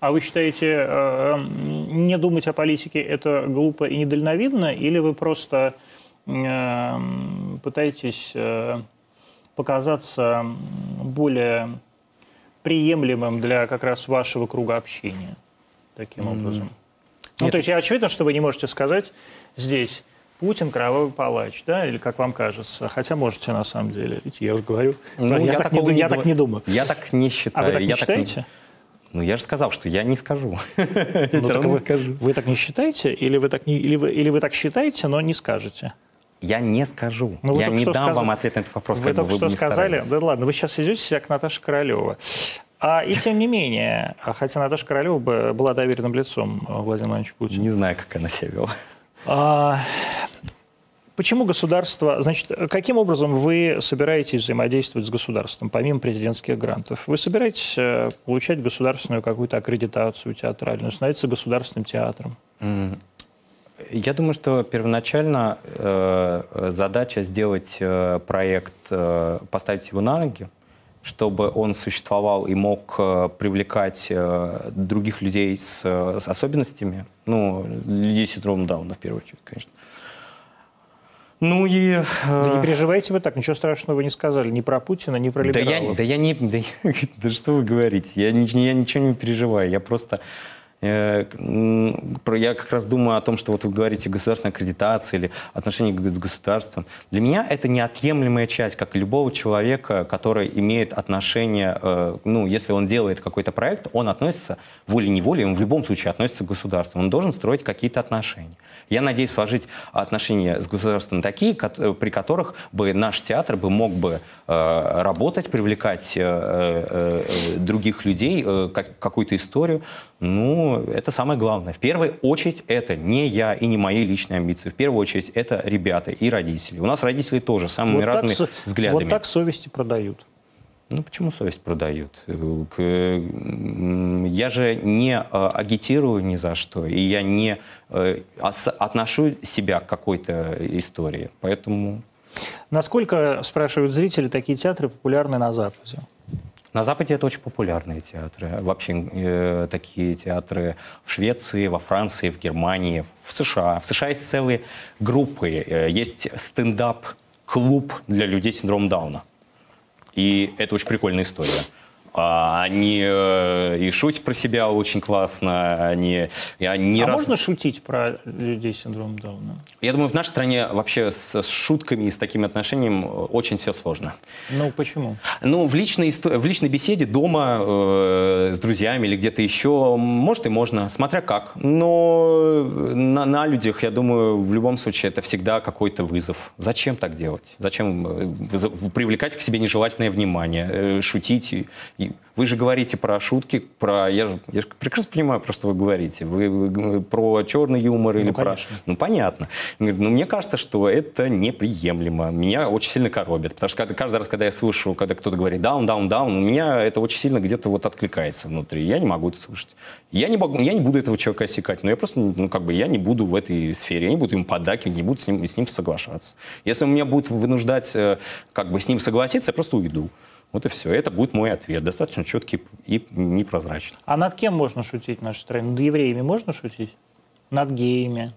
Speaker 1: А вы считаете, э, э, не думать о политике это глупо и недальновидно, или вы просто э, пытаетесь э, показаться более приемлемым для как раз вашего круга общения таким образом? Ну,
Speaker 2: Нет.
Speaker 1: то есть я очевидно, что вы не можете сказать здесь Путин кровавый палач, да, или как вам кажется, хотя можете на самом деле, видите, я уже говорю,
Speaker 2: Ну,
Speaker 1: я, так, не, ду- я так не думаю.
Speaker 2: Я так не
Speaker 1: А
Speaker 2: считаю.
Speaker 1: вы так не
Speaker 2: Я
Speaker 1: считаете?
Speaker 2: Ну, я же сказал, что я не скажу. Я
Speaker 1: Ну, (laughs) так вы,
Speaker 2: скажу.
Speaker 1: вы так не считаете, или вы так, не, или вы, или вы так считаете, но не скажете?
Speaker 2: Я не скажу.
Speaker 1: Ну, вы
Speaker 2: я не дам
Speaker 1: сказ-
Speaker 2: вам ответ на этот вопрос,
Speaker 1: вы
Speaker 2: бы
Speaker 1: только
Speaker 2: вы
Speaker 1: что
Speaker 2: бы ни
Speaker 1: сказали, да ладно, вы сейчас идете себя к Наташе Королева. А, и тем не менее, а хотя Наташа Королева бы- была доверенным лицом Владимира Владимировича Путина.
Speaker 2: Не знаю, как она себя вела.
Speaker 1: А, почему государство... Значит, каким образом вы собираетесь взаимодействовать с государством, помимо президентских грантов? Вы собираетесь э, получать государственную какую-то аккредитацию театральную, становиться государственным театром?
Speaker 2: Я думаю, что первоначально э, задача сделать э, проект, э, поставить его на ноги, чтобы он существовал и мог э, привлекать э, других людей с, э, с особенностями, ну, людей с синдромом Дауна, в первую очередь, конечно. Ну и...
Speaker 1: Да не переживайте вы так, ничего страшного вы не сказали ни про Путина, ни про
Speaker 2: Да
Speaker 1: либералов.
Speaker 2: я, да я не... (laughs) Да, я- да что вы говорите? Я, я ничего не переживаю. Я просто... Э, я как раз думаю о том, что вот вы говорите государственная аккредитация или отношения с государством. Для меня это неотъемлемая часть, как и любого человека, который имеет отношение, э, ну, если он делает какой-то проект, он относится волей-неволей, он в любом случае относится к государству. Он должен строить какие-то отношения. Я надеюсь сложить отношения с государством такие, при которых бы наш театр бы мог бы э, работать, привлекать других людей, какую-то историю. Ну, это самое главное. В первую очередь это не я и не мои личные амбиции. В первую очередь это ребята и родители. У нас родители тоже самыми вот разными так, взглядами.
Speaker 1: Вот так совести продают.
Speaker 2: Ну, почему совесть продают? Я же не э, агитирую ни за что, и я не э, отношу себя к какой-то истории. Поэтому...
Speaker 1: Насколько, спрашивают зрители, такие театры популярны на Западе?
Speaker 2: На Западе это очень популярные театры. Вообще э, такие театры в Швеции, во Франции, в Германии, в США. В США есть целые группы. Э, есть стендап-клуб для людей с синдромом Дауна. И это очень прикольная история. А, они э, и шутят про себя очень классно. Они,
Speaker 1: они а раз... можно шутить про людей с синдромом Дауна?
Speaker 2: Я думаю, в нашей стране вообще с, с шутками и с таким отношением очень все сложно.
Speaker 1: Ну, почему?
Speaker 2: Ну, в личной, в личной беседе дома э, с друзьями или где-то еще, может и можно, смотря как. Но на, на людях, я думаю, в любом случае это всегда какой-то вызов. Зачем так делать? Зачем э, привлекать к себе нежелательное внимание, э, шутить вы же говорите про шутки, про... Я же, я же прекрасно понимаю, про что вы говорите. Вы, вы про черный юмор ну, или
Speaker 1: конечно.
Speaker 2: про... Ну, понятно. Говорит, ну, мне кажется, что это неприемлемо. Меня очень сильно коробит. Потому что каждый раз, когда я слышу, когда кто-то говорит даун, даун, даун, у меня это очень сильно где-то вот откликается внутри. Я не могу это слышать. Я не, могу, я не буду этого человека осекать, но я просто, ну, как бы, я не буду в этой сфере, я не буду ему поддакивать, не буду с ним, с ним соглашаться. Если меня будут вынуждать, э, как бы, с ним согласиться, я просто уйду. Вот и все. Это будет мой ответ. Достаточно четкий и непрозрачный.
Speaker 1: А над кем можно шутить в нашей стране? Над евреями можно шутить? Над геями?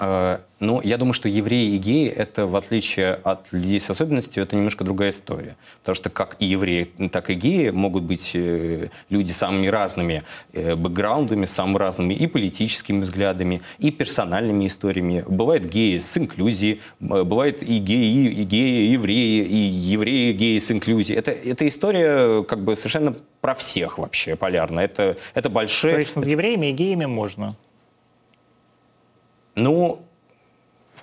Speaker 2: Э, ну, я думаю, что евреи и геи, это, в отличие от людей с особенностью, это немножко другая история. Потому что как и евреи, так и геи могут быть э, люди самыми разными э, бэкграундами, самыми разными и политическими взглядами, и персональными историями. Бывают геи с инклюзией, бывают и геи, и геи, и евреи, и евреи, геи с инклюзией. Это, это история как бы совершенно про всех вообще полярно. Это, это большие...
Speaker 1: То есть над евреями и геями можно?
Speaker 2: Ну,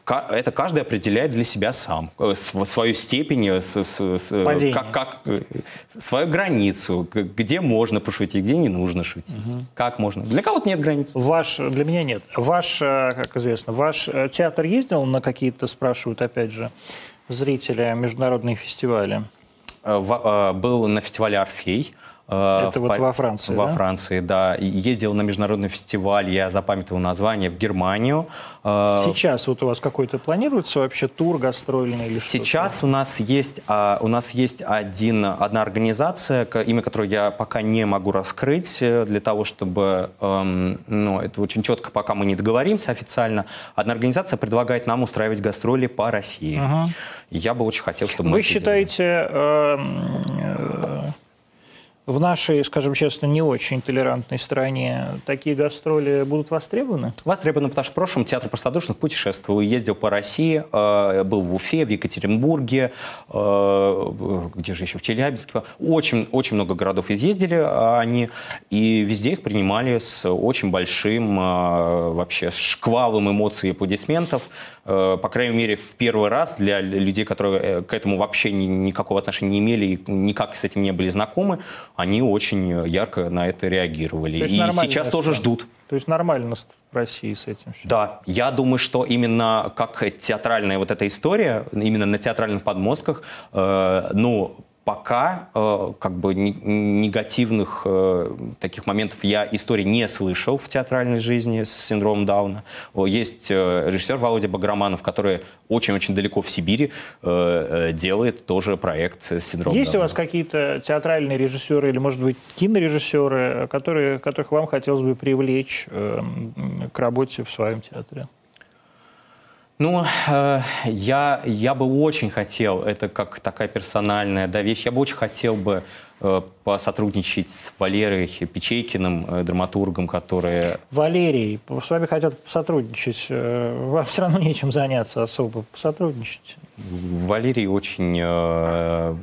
Speaker 2: это каждый определяет для себя сам э, свою степень, э, как, как, э, свою границу, где можно пошутить, где не нужно шутить, угу. как можно. Для кого-то нет границ.
Speaker 1: Ваш, для меня нет. Ваш, как известно, ваш театр ездил на какие-то, спрашивают опять же, зрители, международные фестивали?
Speaker 2: Был на фестивале «Орфей»,
Speaker 1: Э, Это в, вот во Франции,
Speaker 2: Во
Speaker 1: да?
Speaker 2: Франции, да. Ездил на международный фестиваль, я запамятовал название, в Германию.
Speaker 1: Э, Сейчас вот у вас какой-то планируется вообще тур гастрольный или
Speaker 2: Сейчас у нас есть, а, у нас есть один, одна организация, имя которой я пока не могу раскрыть, э, для того, чтобы, эм, ну, это очень четко, пока мы не договоримся официально. Одна организация предлагает нам устраивать гастроли по России. Угу. Я бы очень хотел, чтобы
Speaker 1: Вы считаете... Э, в нашей, скажем честно, не очень толерантной стране такие гастроли будут востребованы?
Speaker 2: Востребованы, потому что в прошлом театр простодушных путешествовал, ездил по России, э, был в Уфе, в Екатеринбурге, э, где же еще, в Челябинске. Очень, очень много городов изъездили они, и везде их принимали с очень большим э, вообще шквалом эмоций и аплодисментов. Э, по крайней мере, в первый раз для людей, которые э, к этому вообще ни, никакого отношения не имели и никак с этим не были знакомы, они очень ярко на это реагировали. И сейчас тоже ждут.
Speaker 1: То есть нормально в России с этим?
Speaker 2: Все. Да, я думаю, что именно как театральная вот эта история, именно на театральных подмостках, э, ну, пока э, как бы негативных э, таких моментов я истории не слышал в театральной жизни с синдромом Дауна. Есть э, режиссер Володя Баграманов, который очень-очень далеко в Сибири э, э, делает тоже проект с синдромом
Speaker 1: Есть Дауна. у вас какие-то театральные режиссеры или, может быть, кинорежиссеры, которые, которых вам хотелось бы привлечь э, к работе в своем театре?
Speaker 2: Ну, э, я, я бы очень хотел, это как такая персональная да, вещь, я бы очень хотел бы э, посотрудничать с Валерой Печейкиным, э, драматургом, который...
Speaker 1: Валерий, с вами хотят сотрудничать. Э, вам все равно нечем заняться особо. Посотрудничать.
Speaker 2: Валерий очень, э,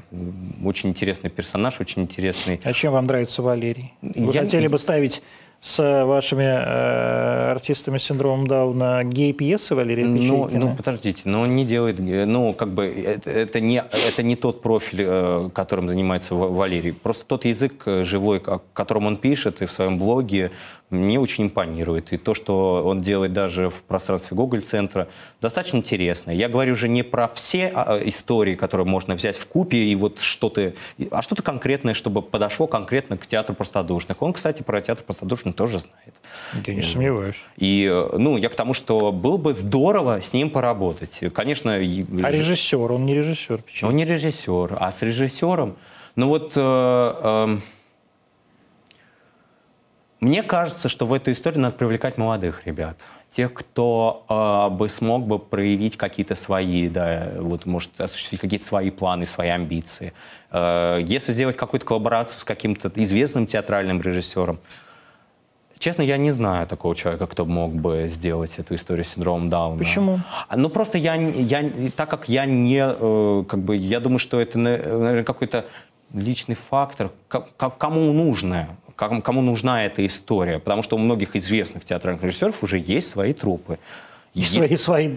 Speaker 2: очень интересный персонаж, очень интересный.
Speaker 1: А чем вам нравится Валерий? Вы
Speaker 2: Я-
Speaker 1: хотели бы ставить с вашими э, артистами с синдромом Дауна гей-пьесы Валерия
Speaker 2: Ну, ну, подождите, но он не делает, э, ну, как бы, это, это не, это не тот профиль, э, которым занимается Ва- Валерий. Просто тот язык э, живой, о котором он пишет и в своем блоге, мне очень импонирует. И то, что он делает даже в пространстве Гоголь-центра, достаточно интересно. Я говорю уже не про все а, а, истории, которые можно взять в купе и вот что-то, а что-то конкретное, чтобы подошло конкретно к театру простодушных. Он, кстати, про театр простодушных тоже знает.
Speaker 1: Я не сомневаюсь.
Speaker 2: И, э, ну, я к тому, что было бы здорово с ним поработать. Конечно,
Speaker 1: А режиссер? Он не режиссер. Печейкин.
Speaker 2: он не режиссер, а с режиссером. Ну вот э, эм, мне кажется, что в эту историю надо привлекать молодых ребят. Тех, кто э, бы смог бы проявить какие-то свои, да, вот может осуществить какие-то свои планы, свои амбиции. Э, если сделать какую-то коллаборацию с каким-то известным театральным режиссером, Честно, я не знаю такого человека, кто мог бы сделать эту историю с синдромом Дауна.
Speaker 1: Почему?
Speaker 2: А, Ну просто я, я так как я не, э, как бы, я думаю, что это, наверное, какой-то личный фактор, Ка- ка- кому нужно, кому, нужна эта история, потому что у многих известных театральных режиссеров уже есть свои трупы.
Speaker 1: И
Speaker 2: Е-
Speaker 1: свои, свои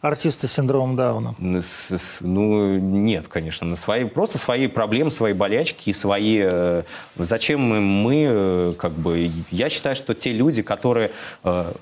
Speaker 1: артисты с синдромом Дауна.
Speaker 2: Ну, нет, конечно. На свои, просто свои проблемы, свои болячки, и свои... э, зачем мы, мы, э, как бы... Я считаю, что те люди, которые, э,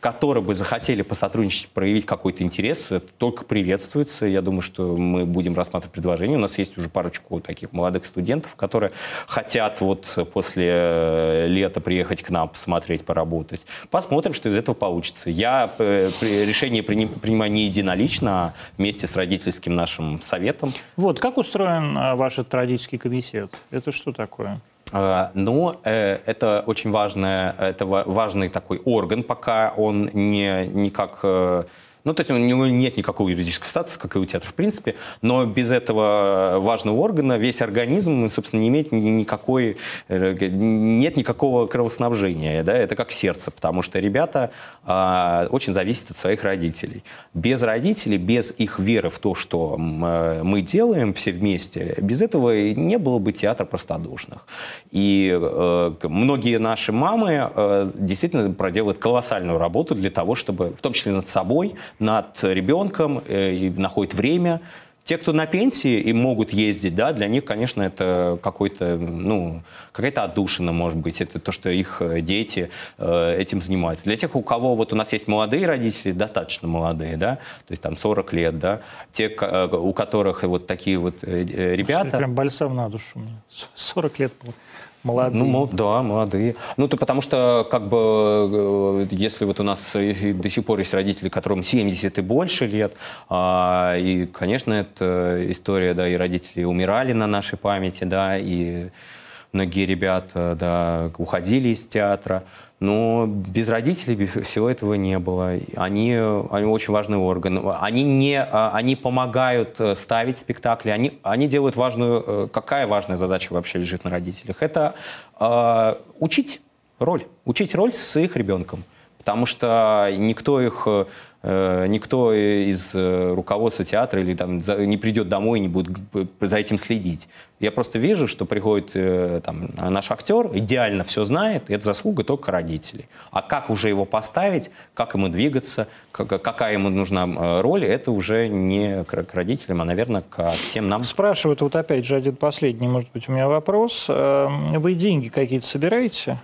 Speaker 2: которые бы захотели посотрудничать, проявить какой-то интерес, это только приветствуется. Я думаю, что мы будем рассматривать предложение. У нас есть уже парочку таких молодых студентов, которые хотят вот после э, лета приехать к нам, посмотреть, поработать. Посмотрим, что из этого получится. Я э, решение приним- принимаю не единолично, а вместе с родительским нашим советом.
Speaker 1: Вот, как устроен а, ваш родительский комитет? Это что такое?
Speaker 2: Э, Но э, это очень важное, это ва- важный такой орган, пока он не, не как... э, Ну, то есть у него нет никакой юридической статуса, как и у театра в принципе, но без этого важного органа весь организм, собственно, не имеет ни- никакой, э, нет никакого кровоснабжения, да, это как сердце, потому что ребята а, очень зависят от своих родителей. Без родителей, без их веры в то, что э, мы делаем все вместе, без этого не было бы театра простодушных. И э, многие наши мамы э, действительно проделывают колоссальную работу для того, чтобы, в том числе над собой, над ребенком, э, и находят время. Те, кто на пенсии и могут ездить, да, для них, конечно, это какой-то, ну, какая-то отдушина, может быть, это то, что их э, дети э, этим занимаются. Для тех, у кого вот у нас есть молодые родители, достаточно молодые, да, то есть там 40 лет, да, те, э, у которых вот такие вот ребята...
Speaker 1: Прям бальсам на душу мне. С- 40 лет был. Молодые.
Speaker 2: Ну, да, молодые. Ну, то потому что, как бы, э, если вот у нас до сих пор есть родители, которым 70 и больше лет, а, и, конечно, это история, да, и родители умирали на нашей памяти, да, и многие ребята, да, уходили из театра. Но без родителей без (laughs) всего этого не было. Они, они очень важный орган. Они, не, а, они помогают э, ставить спектакли. Они, они делают важную... э, Какая важная задача вообще лежит на родителях? Это э, учить роль. Учить роль с их ребенком. Потому что никто их... э, Никто из руководства театра или там не придет домой и не будет за этим следить. Я просто вижу, что приходит э, там, наш актер, идеально все знает, и это заслуга только родителей. А как уже его поставить, как ему двигаться, как- какая ему нужна роль, это уже не к к родителям, а, наверное, к всем нам.
Speaker 1: Спрашивают, вот опять же, один последний, может быть, у меня вопрос. Эм, Вы деньги какие-то собираете?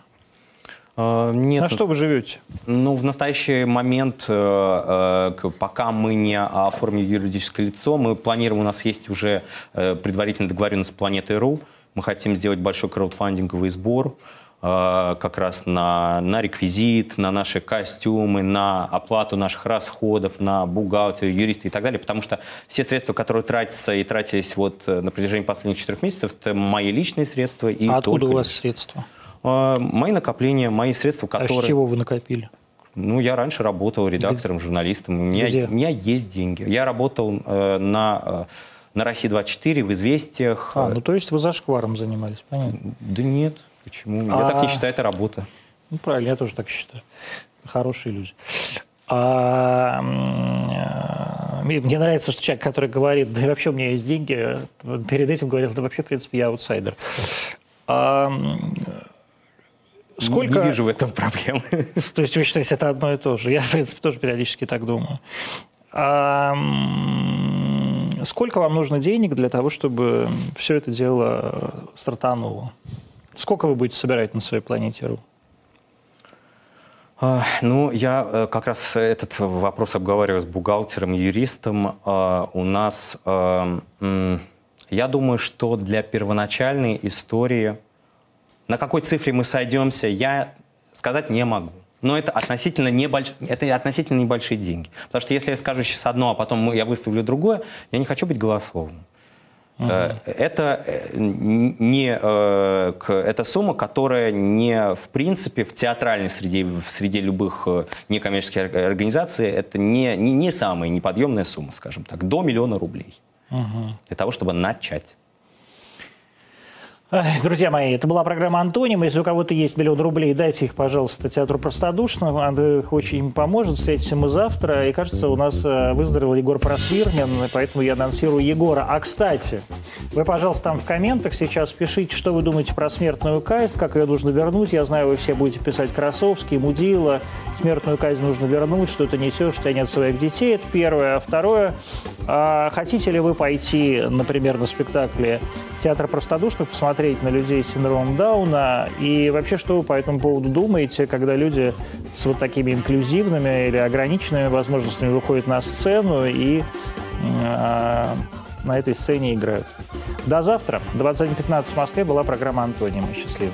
Speaker 2: Э, Нет,
Speaker 1: На что вы живете?
Speaker 2: Ну, в настоящий момент, э, э, пока мы не оформили юридическое лицо, мы планируем, у нас есть уже э, предварительная договоренность с Планетой.ру. Мы хотим сделать большой краудфандинговый сбор как раз на, на реквизит, на наши костюмы, на оплату наших расходов, на бухгалтерию, юристы и так далее, потому что все средства, которые тратятся и тратились вот на протяжении последних четырех месяцев, это мои личные средства. И
Speaker 1: а откуда у вас
Speaker 2: лишь.
Speaker 1: средства?
Speaker 2: Э, Мои накопления, мои средства,
Speaker 1: А
Speaker 2: которые...
Speaker 1: с чего вы накопили?
Speaker 2: Ну, я раньше работал редактором, журналистом. У меня,
Speaker 1: Где?
Speaker 2: у меня есть деньги. Я работал э, на, э, на России-24, в «Известиях».
Speaker 1: А, ну то есть вы зашкваром занимались, понятно.
Speaker 2: Да нет, почему? Я
Speaker 1: А-
Speaker 2: так не считаю, это работа.
Speaker 1: Ну, правильно, я тоже так считаю. Хорошие люди. А, э, мне нравится, что человек, который говорит, да и вообще у меня есть деньги, перед этим говорил, да вообще, в принципе, я аутсайдер. А, сколько...
Speaker 2: Не вижу в этом проблемы. (laughs)
Speaker 1: То есть вы считаете, это одно и то же? Я, в принципе, тоже периодически так думаю. А, сколько вам нужно денег для того, чтобы все это дело стартануло? Сколько вы будете собирать на своей планете РУ?
Speaker 2: А, Ну, я э, как раз этот вопрос обговариваю с бухгалтером и юристом. А, У нас, э, я думаю, что для первоначальной истории, на какой цифре мы сойдемся, я сказать не могу. Но это относительно, небольш... это относительно небольшие деньги. Потому что если я скажу сейчас одно, а потом я выставлю другое, я не хочу быть голословным. Э, Это э, не э, это сумма, которая не в принципе в театральной среде, в среде любых некоммерческих ор- организаций, это не, не, не самая неподъемная сумма, скажем так, до миллиона рублей. Для того, чтобы начать.
Speaker 1: Друзья мои, это была программа «Антоним». Если у кого-то есть миллион рублей, дайте их, пожалуйста, театру простодушного. Андрей их очень им поможет. Встретимся мы завтра. И, кажется, у нас э, выздоровел Егор Просвирнин, поэтому я анонсирую Егора. А, кстати, вы, пожалуйста, там в комментах сейчас пишите, что вы думаете про смертную казнь, как ее нужно вернуть. Я знаю, вы все будете писать Красовский, Мудила. Смертную казнь нужно вернуть, что ты несешь, у тебя нет своих детей. Это первое. А второе, а хотите ли вы пойти, например, на спектакле театра простодушных, посмотреть на людей с синдромом Дауна? И вообще, что вы по этому поводу думаете, когда люди с вот такими инклюзивными или ограниченными возможностями выходят на сцену и а, на этой сцене играют? До завтра. 21.15 в Москве была программа «Антонима». Счастливо.